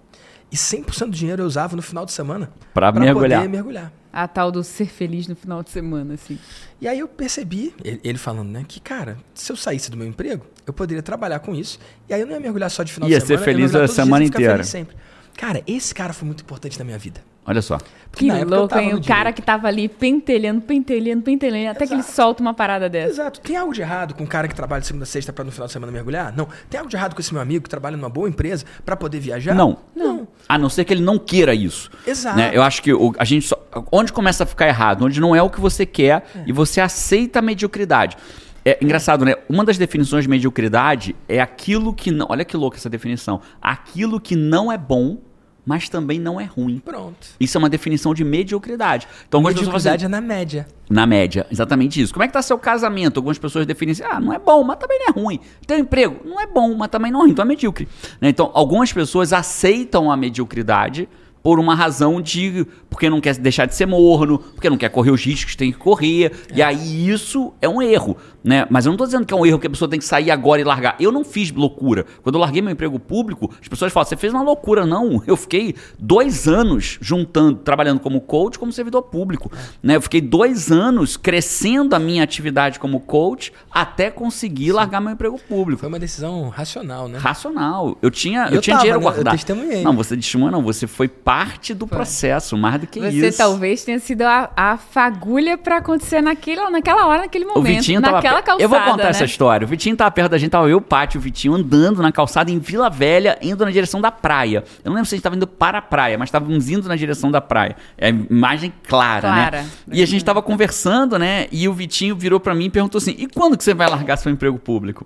Speaker 4: e 100% do dinheiro eu usava no final de semana
Speaker 1: Pra mergulhar.
Speaker 4: poder mergulhar.
Speaker 3: A tal do ser feliz no final de semana, assim.
Speaker 4: E aí eu percebi, ele, ele falando, né, que, cara, se eu saísse do meu emprego, eu poderia trabalhar com isso. E aí eu não ia mergulhar só de final
Speaker 1: Ia
Speaker 4: de
Speaker 1: ser
Speaker 4: semana.
Speaker 1: feliz
Speaker 4: eu ia mergulhar
Speaker 1: a
Speaker 4: todos os
Speaker 1: semana
Speaker 4: dias e ficar
Speaker 1: inteira.
Speaker 4: feliz sempre. Cara, esse cara foi muito importante na minha vida.
Speaker 1: Olha só.
Speaker 4: Porque
Speaker 3: Que
Speaker 4: época eu
Speaker 3: louco, hein? O cara
Speaker 4: direito.
Speaker 3: que tava ali pentelhando, pentelhando, pentelhando, até que ele
Speaker 4: Exato.
Speaker 3: solta uma parada dessa.
Speaker 4: Exato. Tem algo de errado com um cara que trabalha de segunda a sexta para no final de semana mergulhar? Não. Tem algo de errado com esse meu amigo que trabalha numa boa empresa para poder viajar?
Speaker 1: Não.
Speaker 4: Não.
Speaker 1: A não ser que ele não queira isso.
Speaker 4: Exato.
Speaker 1: Né? Eu acho que o- a gente só, onde começa a ficar errado, onde não é o que você quer e você aceita a mediocridade. É engraçado, né? Uma das definições de mediocridade é aquilo que não. Olha que louca essa definição. Aquilo que não é bom, mas também não é ruim.
Speaker 4: Pronto.
Speaker 1: Isso é uma definição de mediocridade. Então,
Speaker 4: Mediocridade é na média.
Speaker 1: na média, exatamente isso. Como é que tá seu casamento? Algumas pessoas definem assim, ah, não é bom, mas também não é ruim. Teu emprego, não é bom, mas também não é ruim, então é medíocre. Né? Então, algumas pessoas aceitam a mediocridade por uma razão de... Porque não quer deixar de ser morno, porque não quer correr os riscos que tem que correr. E aí isso é um erro, né? Mas eu não tô dizendo que é um erro que a pessoa tem que sair agora e largar. Eu não fiz loucura. Quando eu larguei meu emprego público, as pessoas falam, você fez uma loucura. Não, eu fiquei dois anos juntando, trabalhando como coach, como servidor público. Né? Eu fiquei dois anos crescendo a minha atividade como coach até conseguir largar meu emprego público.
Speaker 4: Foi uma decisão racional, né?
Speaker 1: Racional. Eu tinha, eu
Speaker 4: eu
Speaker 1: tinha
Speaker 4: tava,
Speaker 1: dinheiro
Speaker 4: né? Eu
Speaker 1: guardado.
Speaker 4: testemunhei.
Speaker 1: Não, você testemunha não. Você foi parte do processo, mais do que
Speaker 3: Você
Speaker 1: isso.
Speaker 3: talvez tenha sido a, a fagulha pra acontecer naquele, naquela hora, naquele momento,
Speaker 1: O Vitinho tava
Speaker 3: naquela
Speaker 1: pe-
Speaker 3: calçada,
Speaker 1: Eu vou contar
Speaker 3: né?
Speaker 1: essa história. O Vitinho tava perto da gente, tava eu, o Pátio e o Vitinho andando na calçada em Vila Velha, indo na direção da praia. Eu não lembro se a gente tava indo para a praia, mas estávamos indo na direção da praia. É a imagem clara,
Speaker 3: Clara.
Speaker 1: né? E a gente tava conversando, né? E o Vitinho virou pra mim e perguntou assim: "E quando que você vai largar seu emprego público?"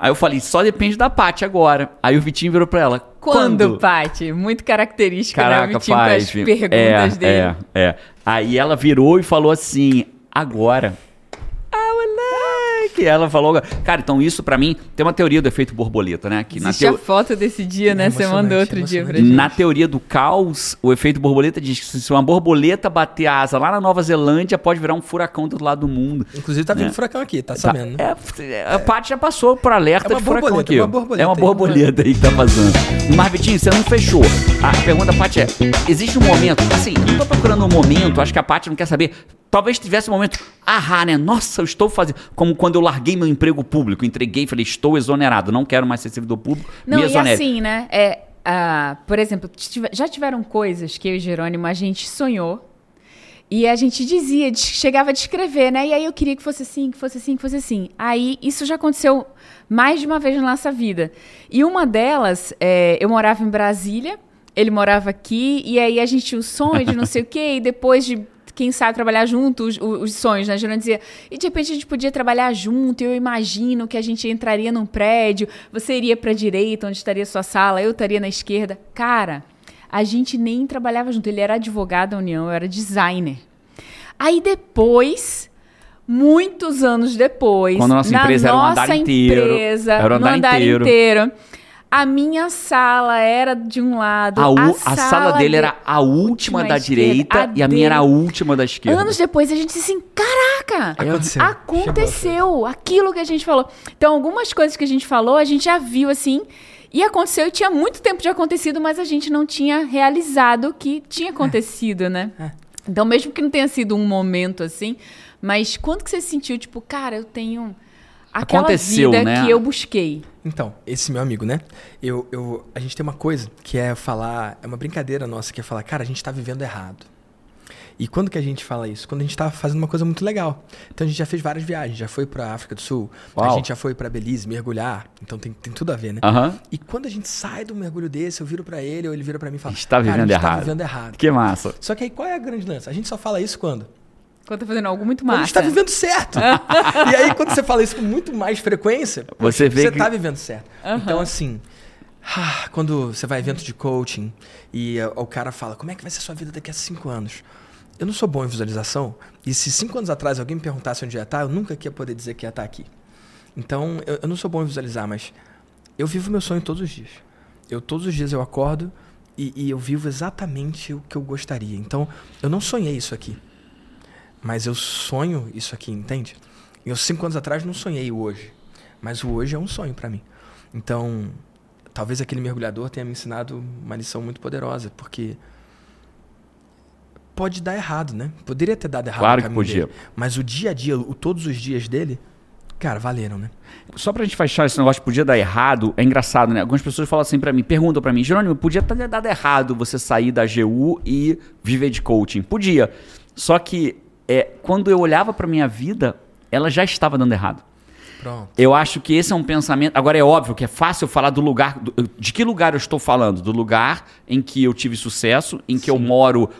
Speaker 1: Aí eu falei: "Só depende da Paty agora". Aí o Vitinho virou pra ela:
Speaker 3: Quando,
Speaker 1: "Quando?"
Speaker 3: Paty? Muito característica, né?
Speaker 1: Caraca,
Speaker 3: as
Speaker 1: faz.
Speaker 3: perguntas
Speaker 1: é,
Speaker 3: dele.
Speaker 1: É, é. Aí ela virou e falou assim: agora. Moleque! Ela falou. Cara, então isso pra mim tem uma teoria do efeito borboleta, né? Que na, teo-
Speaker 3: a foto desse dia, né? Você
Speaker 4: emocionante,
Speaker 3: mandou outro dia pra gente.
Speaker 1: na teoria do caos, o efeito borboleta diz que se uma borboleta bater a asa lá na Nova Zelândia, pode virar um furacão do outro lado do mundo.
Speaker 4: Inclusive tá vindo
Speaker 1: É.
Speaker 4: furacão aqui, tá
Speaker 1: Tá,
Speaker 4: sabendo, né?
Speaker 1: é, a Paty já passou por alerta
Speaker 4: É
Speaker 1: de furacão
Speaker 4: borboleta,
Speaker 1: aqui.
Speaker 4: é uma borboleta
Speaker 1: É uma
Speaker 4: aí.
Speaker 1: borboleta aí que tá passando. Mas, Vitinho, você não fechou. A pergunta, Paty, é: existe um momento, assim, eu não tô procurando um momento, acho que a Paty não quer saber. Talvez tivesse um momento, ah, né? Nossa, eu estou fazendo. Como quando eu larguei meu emprego público, entreguei e falei, estou exonerado, não quero mais ser servidor público,
Speaker 3: Não,
Speaker 1: me
Speaker 3: e
Speaker 1: exonere.
Speaker 3: assim, né? É, ah, por exemplo, já tiveram coisas que eu e Jerônimo a gente sonhou e a gente dizia, chegava a descrever, né? E aí eu queria que fosse assim, que fosse assim, que fosse assim. Aí isso já aconteceu mais de uma vez na nossa vida. E uma delas, é, eu morava em Brasília, ele morava aqui, e aí a gente tinha o sonho de não sei o quê, e depois de. Quem sabe trabalhar junto, os, os sonhos, né? Jerônimo dizia, e de repente a gente podia trabalhar junto, eu imagino que a gente entraria num prédio, você iria pra direita, onde estaria sua sala, eu estaria na esquerda. Cara, a gente nem trabalhava junto. Ele era advogado da União, eu era designer. Aí depois, muitos anos depois,
Speaker 1: Quando a nossa
Speaker 3: na
Speaker 1: empresa era um
Speaker 3: nossa
Speaker 1: andar inteiro,
Speaker 3: empresa,
Speaker 1: era um
Speaker 3: no
Speaker 1: andar
Speaker 3: andar
Speaker 1: inteiro.
Speaker 3: inteiro, a minha sala era de um lado,
Speaker 1: A, u-
Speaker 3: a,
Speaker 1: a sala dele
Speaker 3: de-
Speaker 1: era a última da direita
Speaker 3: a
Speaker 1: e a minha era a última da esquerda.
Speaker 3: Anos depois a gente disse assim, caraca!
Speaker 4: Aconteceu.
Speaker 3: Aconteceu aquilo que a gente falou. Então, algumas coisas que a gente falou, a gente já viu assim. E aconteceu e tinha muito tempo de acontecido, mas a gente não tinha realizado que tinha acontecido, né? Então, mesmo que não tenha sido um momento assim, mas quando que você sentiu, tipo, cara, eu tenho aquela
Speaker 1: Aconteceu,
Speaker 3: vida
Speaker 1: né?
Speaker 3: que eu busquei?
Speaker 4: Então, esse meu amigo, né? Eu, eu, a gente tem uma coisa que é falar, é uma brincadeira nossa, que é falar, cara, a gente tá vivendo errado. E quando que a gente fala isso? Quando a gente tá fazendo uma coisa muito legal. Então a gente já fez várias viagens, já foi pra África do Sul, a
Speaker 1: Uau.
Speaker 4: gente já foi pra Belize mergulhar, então tem, tem tudo a ver, né?
Speaker 1: Aham.
Speaker 4: E quando a gente sai do mergulho desse, eu viro pra ele, ou ele vira pra mim e fala,
Speaker 1: Está
Speaker 4: "Cara,
Speaker 1: vivendo
Speaker 4: a gente
Speaker 1: errado.
Speaker 4: tá vivendo errado.
Speaker 1: Que massa.
Speaker 4: Só que aí qual é a grande lance? A gente só fala isso quando?
Speaker 3: Quando tá fazendo algo muito
Speaker 4: Quando a
Speaker 3: massa.
Speaker 4: gente tá vivendo certo. <laughs> e aí, quando você fala isso com muito mais frequência,
Speaker 1: Você vê
Speaker 4: você
Speaker 1: que-
Speaker 4: tá vivendo certo. Então, assim, quando você vai a evento de coaching e ah, o cara fala, como é que vai ser a sua vida daqui a cinco anos? Eu não sou bom em visualização, e se cinco anos atrás alguém me perguntasse onde ia estar, eu nunca ia poder dizer que ia estar aqui. Então, eu, eu não sou bom em visualizar, mas eu vivo meu sonho todos os dias. Eu todos os dias eu acordo e, e eu vivo exatamente o que eu gostaria. Então, eu não sonhei isso aqui. Mas eu sonho isso aqui, entende? Eu cinco anos atrás não sonhei o hoje. Mas o hoje é um sonho pra mim. Então, talvez aquele mergulhador tenha me ensinado uma lição muito poderosa, porque pode dar errado, né? Poderia ter dado errado
Speaker 1: Claro que podia.
Speaker 4: dele. Mas o dia a dia, o todos os dias dele, cara, valeram, né?
Speaker 1: Só pra gente fechar esse negócio, podia dar errado, é engraçado, né? Algumas pessoas falam assim pra mim, perguntam pra mim, Jerônimo, podia ter dado errado você sair da GU e viver de coaching. Podia. Só que é, quando eu olhava pra minha vida, ela já estava dando errado.
Speaker 4: Pronto.
Speaker 1: Eu acho que esse é um pensamento. Agora é óbvio que é fácil falar do lugar. do- de que lugar eu estou falando? Do lugar em que eu tive sucesso, em que eu moro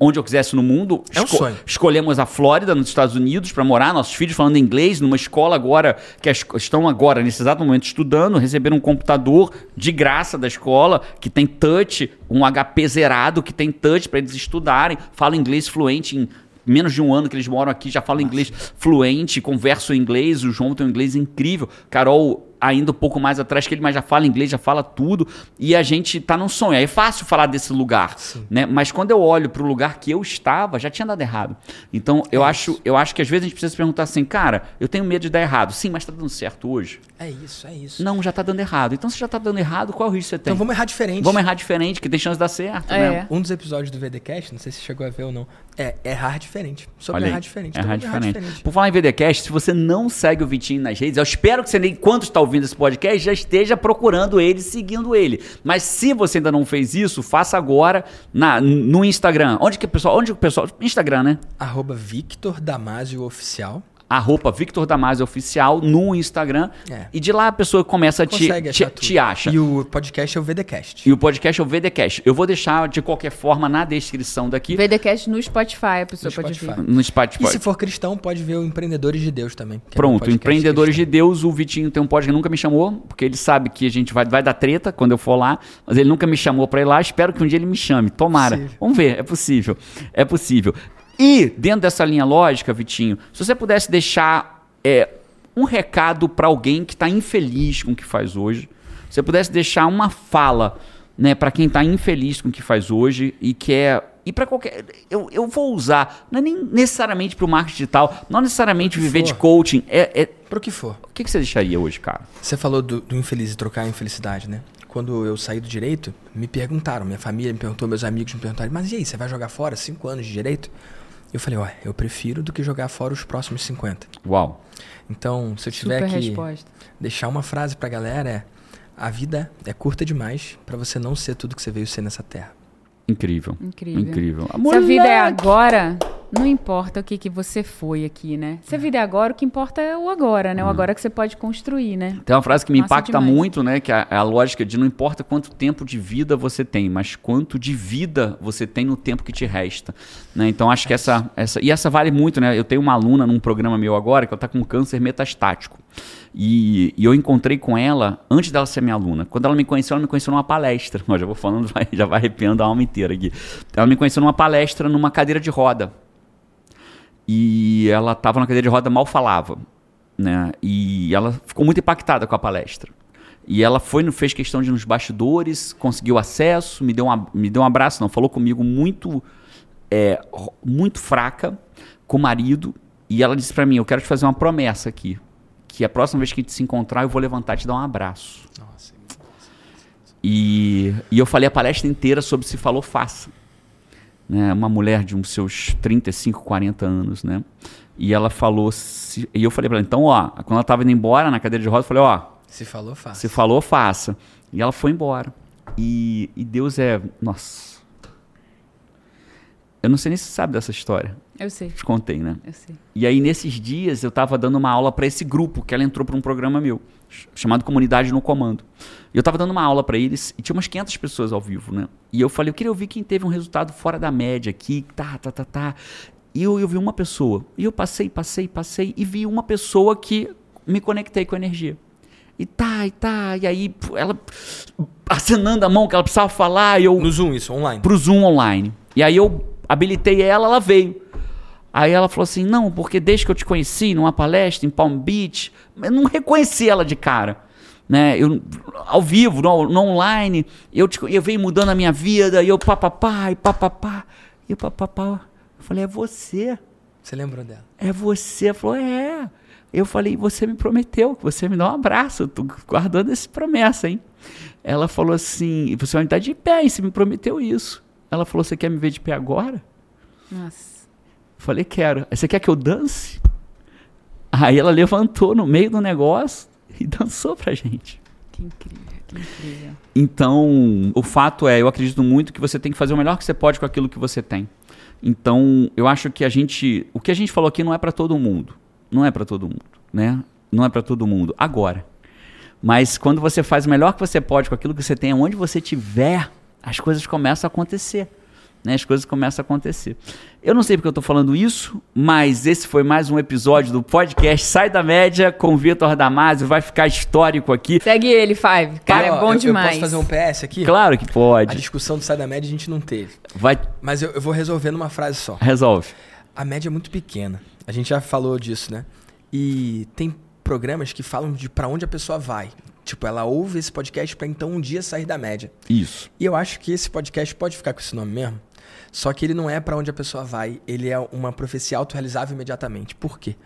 Speaker 1: onde eu quisesse no mundo.
Speaker 4: É um sonho.
Speaker 1: Escolhemos a Flórida, nos Estados Unidos, para morar. Nossos filhos falando inglês, numa escola agora, que estão agora, nesse exato momento, estudando, receberam um computador de graça da escola, que tem touch, um HP zerado, que tem touch para eles estudarem. Falam inglês fluente em menos de um ano que eles moram aqui, já falam inglês fluente, conversam inglês, o João tem um inglês incrível. Carol ainda um pouco mais atrás que ele, mas já fala inglês, já fala tudo. E a gente tá num sonho. Aí É fácil falar desse lugar, né? Mas quando eu olho pro lugar que eu estava, já tinha dado errado. Então, eu acho, eu acho que às vezes a gente precisa se perguntar assim, cara, eu tenho medo de dar errado. Sim, mas tá dando certo hoje?
Speaker 4: É isso, é isso.
Speaker 1: Não, já tá dando errado. Então, se já tá dando errado, qual é o risco que você tem?
Speaker 4: Então vamos errar diferente.
Speaker 1: Vamos errar diferente, que tem chance de dar certo,
Speaker 3: É.
Speaker 1: né?
Speaker 4: Um dos episódios do VDcast, não sei se chegou a ver ou não, É, errar diferente. Sobre errar diferente.
Speaker 1: Errar
Speaker 4: mundo
Speaker 1: diferente. Por falar em VDcast, se você não segue o Vitinho nas redes, eu espero que você, enquanto está ouvindo esse podcast, já esteja procurando ele, seguindo ele. Mas se você ainda não fez isso, faça agora na, no Instagram. Onde que o pessoal. Onde que o pessoal. Instagram, né?
Speaker 4: Arroba Victor Damasio Oficial.
Speaker 1: A roupa Victor Damasio Oficial no Instagram.
Speaker 4: É.
Speaker 1: E de lá a pessoa começa a te, te, te acha.
Speaker 4: E o podcast é o VDcast.
Speaker 1: E o podcast é o VDcast. Eu vou deixar de qualquer forma na descrição daqui.
Speaker 3: VDcast no Spotify, a pessoa
Speaker 4: No
Speaker 3: pode
Speaker 4: Spotify.
Speaker 3: ver.
Speaker 1: No Spotify.
Speaker 4: E se for cristão, pode ver o Empreendedores de Deus também. que é um
Speaker 1: Pronto, Empreendedores de
Speaker 4: cristão.
Speaker 1: Deus, o Vitinho tem um podcast que nunca me chamou, porque ele sabe que a gente vai, vai dar treta quando eu for lá, mas ele nunca me chamou pra ir lá, espero que um dia ele me chame, tomara.
Speaker 4: Possível.
Speaker 1: Vamos ver, é possível, é possível. E, dentro dessa linha lógica, Vitinho, se você pudesse deixar é, um recado pra alguém que tá infeliz com o que faz hoje, se você pudesse deixar uma fala né, para quem tá infeliz com o que faz hoje e quer... E para qualquer. Eu, eu vou usar, não é nem necessariamente para o marketing digital, não necessariamente viver de
Speaker 4: for.
Speaker 1: coaching. É, é,
Speaker 4: Pro que for.
Speaker 1: o que, que você deixaria hoje, cara?
Speaker 4: Você falou do, do infeliz e trocar a infelicidade, né? Quando eu saí do direito, me perguntaram, minha família me perguntou, meus amigos me perguntaram, mas e aí, você vai jogar fora cinco anos de direito? Eu falei, ó, eu prefiro do que jogar fora os próximos 50.
Speaker 1: Uau.
Speaker 4: Então, se eu tiver
Speaker 3: Super
Speaker 4: que
Speaker 3: resposta.
Speaker 4: deixar uma frase pra galera é: a vida é curta demais pra você não ser tudo que você veio ser nessa terra.
Speaker 1: Incrível.
Speaker 3: Incrível.
Speaker 1: Incrível.
Speaker 3: Se a vida é agora, não importa o que, que você foi aqui, né? Se a vida é agora, o que importa é o agora, né? O agora que você pode construir, né?
Speaker 1: Tem uma frase que me
Speaker 3: Massa
Speaker 1: impacta
Speaker 3: demais.
Speaker 1: muito, né? Que é a, é a lógica de não importa quanto tempo de vida você tem, mas quanto de vida você tem no tempo que te resta. Né? Então acho que essa, essa. E essa vale muito, né? Eu tenho uma aluna num programa meu agora que ela tá com câncer metastático. E, e eu encontrei com ela antes dela ser minha aluna. Quando ela me conheceu, ela me conheceu numa palestra. Ó, já vou falando, <laughs> já vai arrepiando a alma inteira aqui. Ela me conheceu numa palestra numa cadeira de roda. E ela estava na cadeira de roda, mal falava. Né? E ela ficou muito impactada com a palestra. E ela foi, fez questão de ir nos bastidores, conseguiu acesso, me deu, um, ab- me deu um abraço, não, falou comigo muito, é, muito fraca, com o marido. E ela disse pra mim: Eu quero te fazer uma promessa aqui. Que a próxima vez que a gente se encontrar, eu vou levantar e te dar um abraço.
Speaker 4: Nossa.
Speaker 1: E, e eu falei a palestra inteira sobre se falou faça. Né? Uma mulher de uns seus 35, 40 anos, né? E ela falou, se- e eu falei pra ela, então, ó, quando ela tava indo embora na cadeira de roda, eu falei, ó,
Speaker 4: Se falou, fácil.
Speaker 1: se falou, faça. E ela foi embora. E, e Deus é, nossa. Eu não sei nem se você sabe dessa história.
Speaker 3: Eu sei,
Speaker 1: Te contei, né?
Speaker 3: eu sei.
Speaker 1: E aí, nesses dias, eu tava dando uma aula para esse grupo, que ela entrou para um programa meu, ch- chamado Comunidade no Comando. E eu tava dando uma aula para eles, e tinha umas 500 pessoas ao vivo, né? E eu falei, eu queria ouvir quem teve um resultado fora da média aqui, tá, tá, tá, tá. E eu, eu vi uma pessoa. E eu passei, passei, passei, e vi uma pessoa que me conectei com a energia. E tá, e tá, e aí ela acenando a mão que ela precisava falar, e eu
Speaker 4: No Zoom, isso, online.
Speaker 1: pro Zoom online. E aí eu habilitei ela, ela veio. Aí ela falou assim: não, porque desde que eu te conheci numa palestra em Palm Beach, eu não reconheci ela de cara. Né? Eu, ao vivo, no, no online, eu, te, eu venho mudando a minha vida, e eu papapá, e papapá, e papapá. Eu falei: é você.
Speaker 4: Você lembrou dela?
Speaker 1: É você. Ela falou, é. Eu falei, você me prometeu que você me dá um abraço. Eu tô guardando essa promessa, hein? Ela falou assim, você vai me dar de pé, hein? Você me prometeu isso. Ela falou, você quer me ver de pé agora?
Speaker 3: Nossa.
Speaker 1: Falei, quero. Você quer que eu dance? Aí ela levantou no meio do negócio e dançou pra gente.
Speaker 3: Que incrível, que incrível.
Speaker 1: Então, o fato é, eu acredito muito que você tem que fazer o melhor que você pode com aquilo que você tem. Então, eu acho que a gente, o que a gente falou aqui não é para todo mundo, não é para todo mundo, né? Não é para todo mundo agora. Mas quando você faz o melhor que você pode com aquilo que você tem, onde você tiver, as coisas começam a acontecer. Né? As coisas começam a acontecer. Eu não sei porque eu estou falando isso, mas esse foi mais um episódio do podcast Sai da Média com o Vitor Damasio. Vai ficar histórico aqui.
Speaker 3: Segue ele, Five. Cara,
Speaker 4: Ó,
Speaker 3: é bom
Speaker 4: eu,
Speaker 3: demais.
Speaker 4: Eu posso fazer um PS aqui?
Speaker 1: Claro que
Speaker 4: A
Speaker 1: pode.
Speaker 4: discussão do sai da média a gente não teve.
Speaker 1: Vai,
Speaker 4: Mas eu, eu vou resolver numa frase só.
Speaker 1: resolve.
Speaker 4: A média é muito pequena. A gente já falou disso, né? E tem programas que falam de pra onde a pessoa vai. Tipo, ela ouve esse podcast pra então um dia sair da média.
Speaker 1: Isso.
Speaker 4: E eu acho que esse podcast pode ficar com esse nome mesmo. Só que ele não é pra onde a pessoa vai, ele é uma profecia autorrealizável imediatamente. Por quê?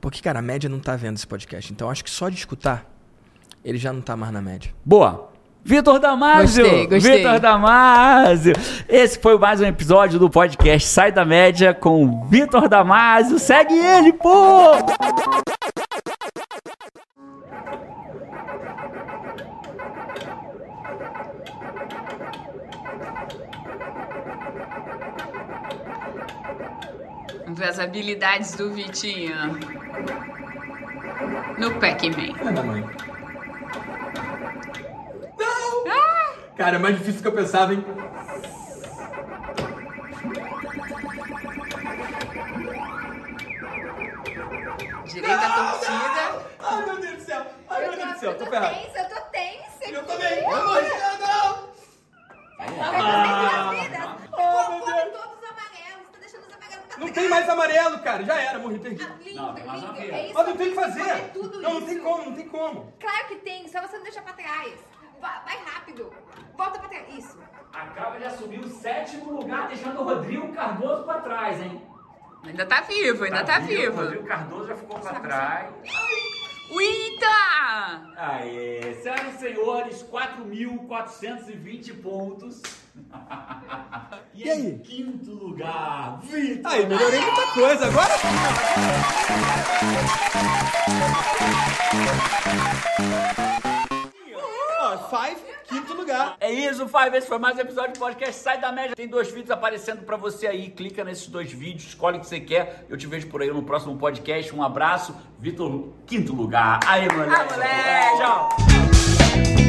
Speaker 4: Porque, cara, a média não tá vendo esse podcast. Então eu acho que só de escutar, ele já não tá mais na média.
Speaker 1: Boa. Vitor Damasio!
Speaker 3: Gostei, gostei.
Speaker 1: Vitor Damasio! Esse foi mais um episódio do podcast Sai da Média com Vitor Damasio. Segue ele, pô!
Speaker 3: Vamos ver as habilidades do Vitinho. No Pac-Man.
Speaker 4: Filha da mãe. Não! Cara, é mais difícil do que eu pensava, hein?
Speaker 3: Direita torcida.
Speaker 4: Ai, meu Deus do céu! Ai, meu Deus do céu, tô ferrado.
Speaker 5: tensa, eu tô tensa.
Speaker 4: Eu também! Eu não, não!
Speaker 5: Ah, vida.
Speaker 4: Oh,
Speaker 5: Pô,
Speaker 4: meu
Speaker 5: põe
Speaker 4: Deus.
Speaker 5: todos os amarelos. Tá deixando os amarelos pra
Speaker 4: Não tem mais amarelo, cara. Já era, morri, perdi.
Speaker 5: Ah, lindo,
Speaker 1: Não, tem mais
Speaker 5: lindo.
Speaker 1: vez.
Speaker 5: É isso,
Speaker 4: Mas não tem o que
Speaker 5: fazer
Speaker 4: fazer.
Speaker 5: tudo
Speaker 4: Não, não
Speaker 5: isso.
Speaker 4: tem como, não tem como.
Speaker 5: Claro que tem, só você não deixar pra trás. Vai, rápido. Volta pra trás. Isso.
Speaker 1: Acaba de assumir o sétimo lugar, deixando o Rodrigo Cardoso pra trás, hein?
Speaker 3: Ainda tá vivo, ainda tá,
Speaker 1: O
Speaker 3: vivo.
Speaker 1: Rodrigo Cardoso já ficou pra trás.
Speaker 3: Eita!
Speaker 1: Aê, senhoras e senhores, 4.420 pontos. E,
Speaker 4: E aí?
Speaker 1: em quinto lugar, Vitor.
Speaker 4: Aí, melhorei muita coisa. Agora Ó, Five, quinto lugar.
Speaker 1: É isso, Five. Esse foi mais um episódio do podcast Sai da Média. Tem dois vídeos aparecendo pra você aí. Clica nesses dois vídeos, escolhe o que você quer. Eu te vejo por aí no próximo podcast. Um abraço. Vitor, quinto lugar. Aí, moleque.
Speaker 3: Ah, moleque!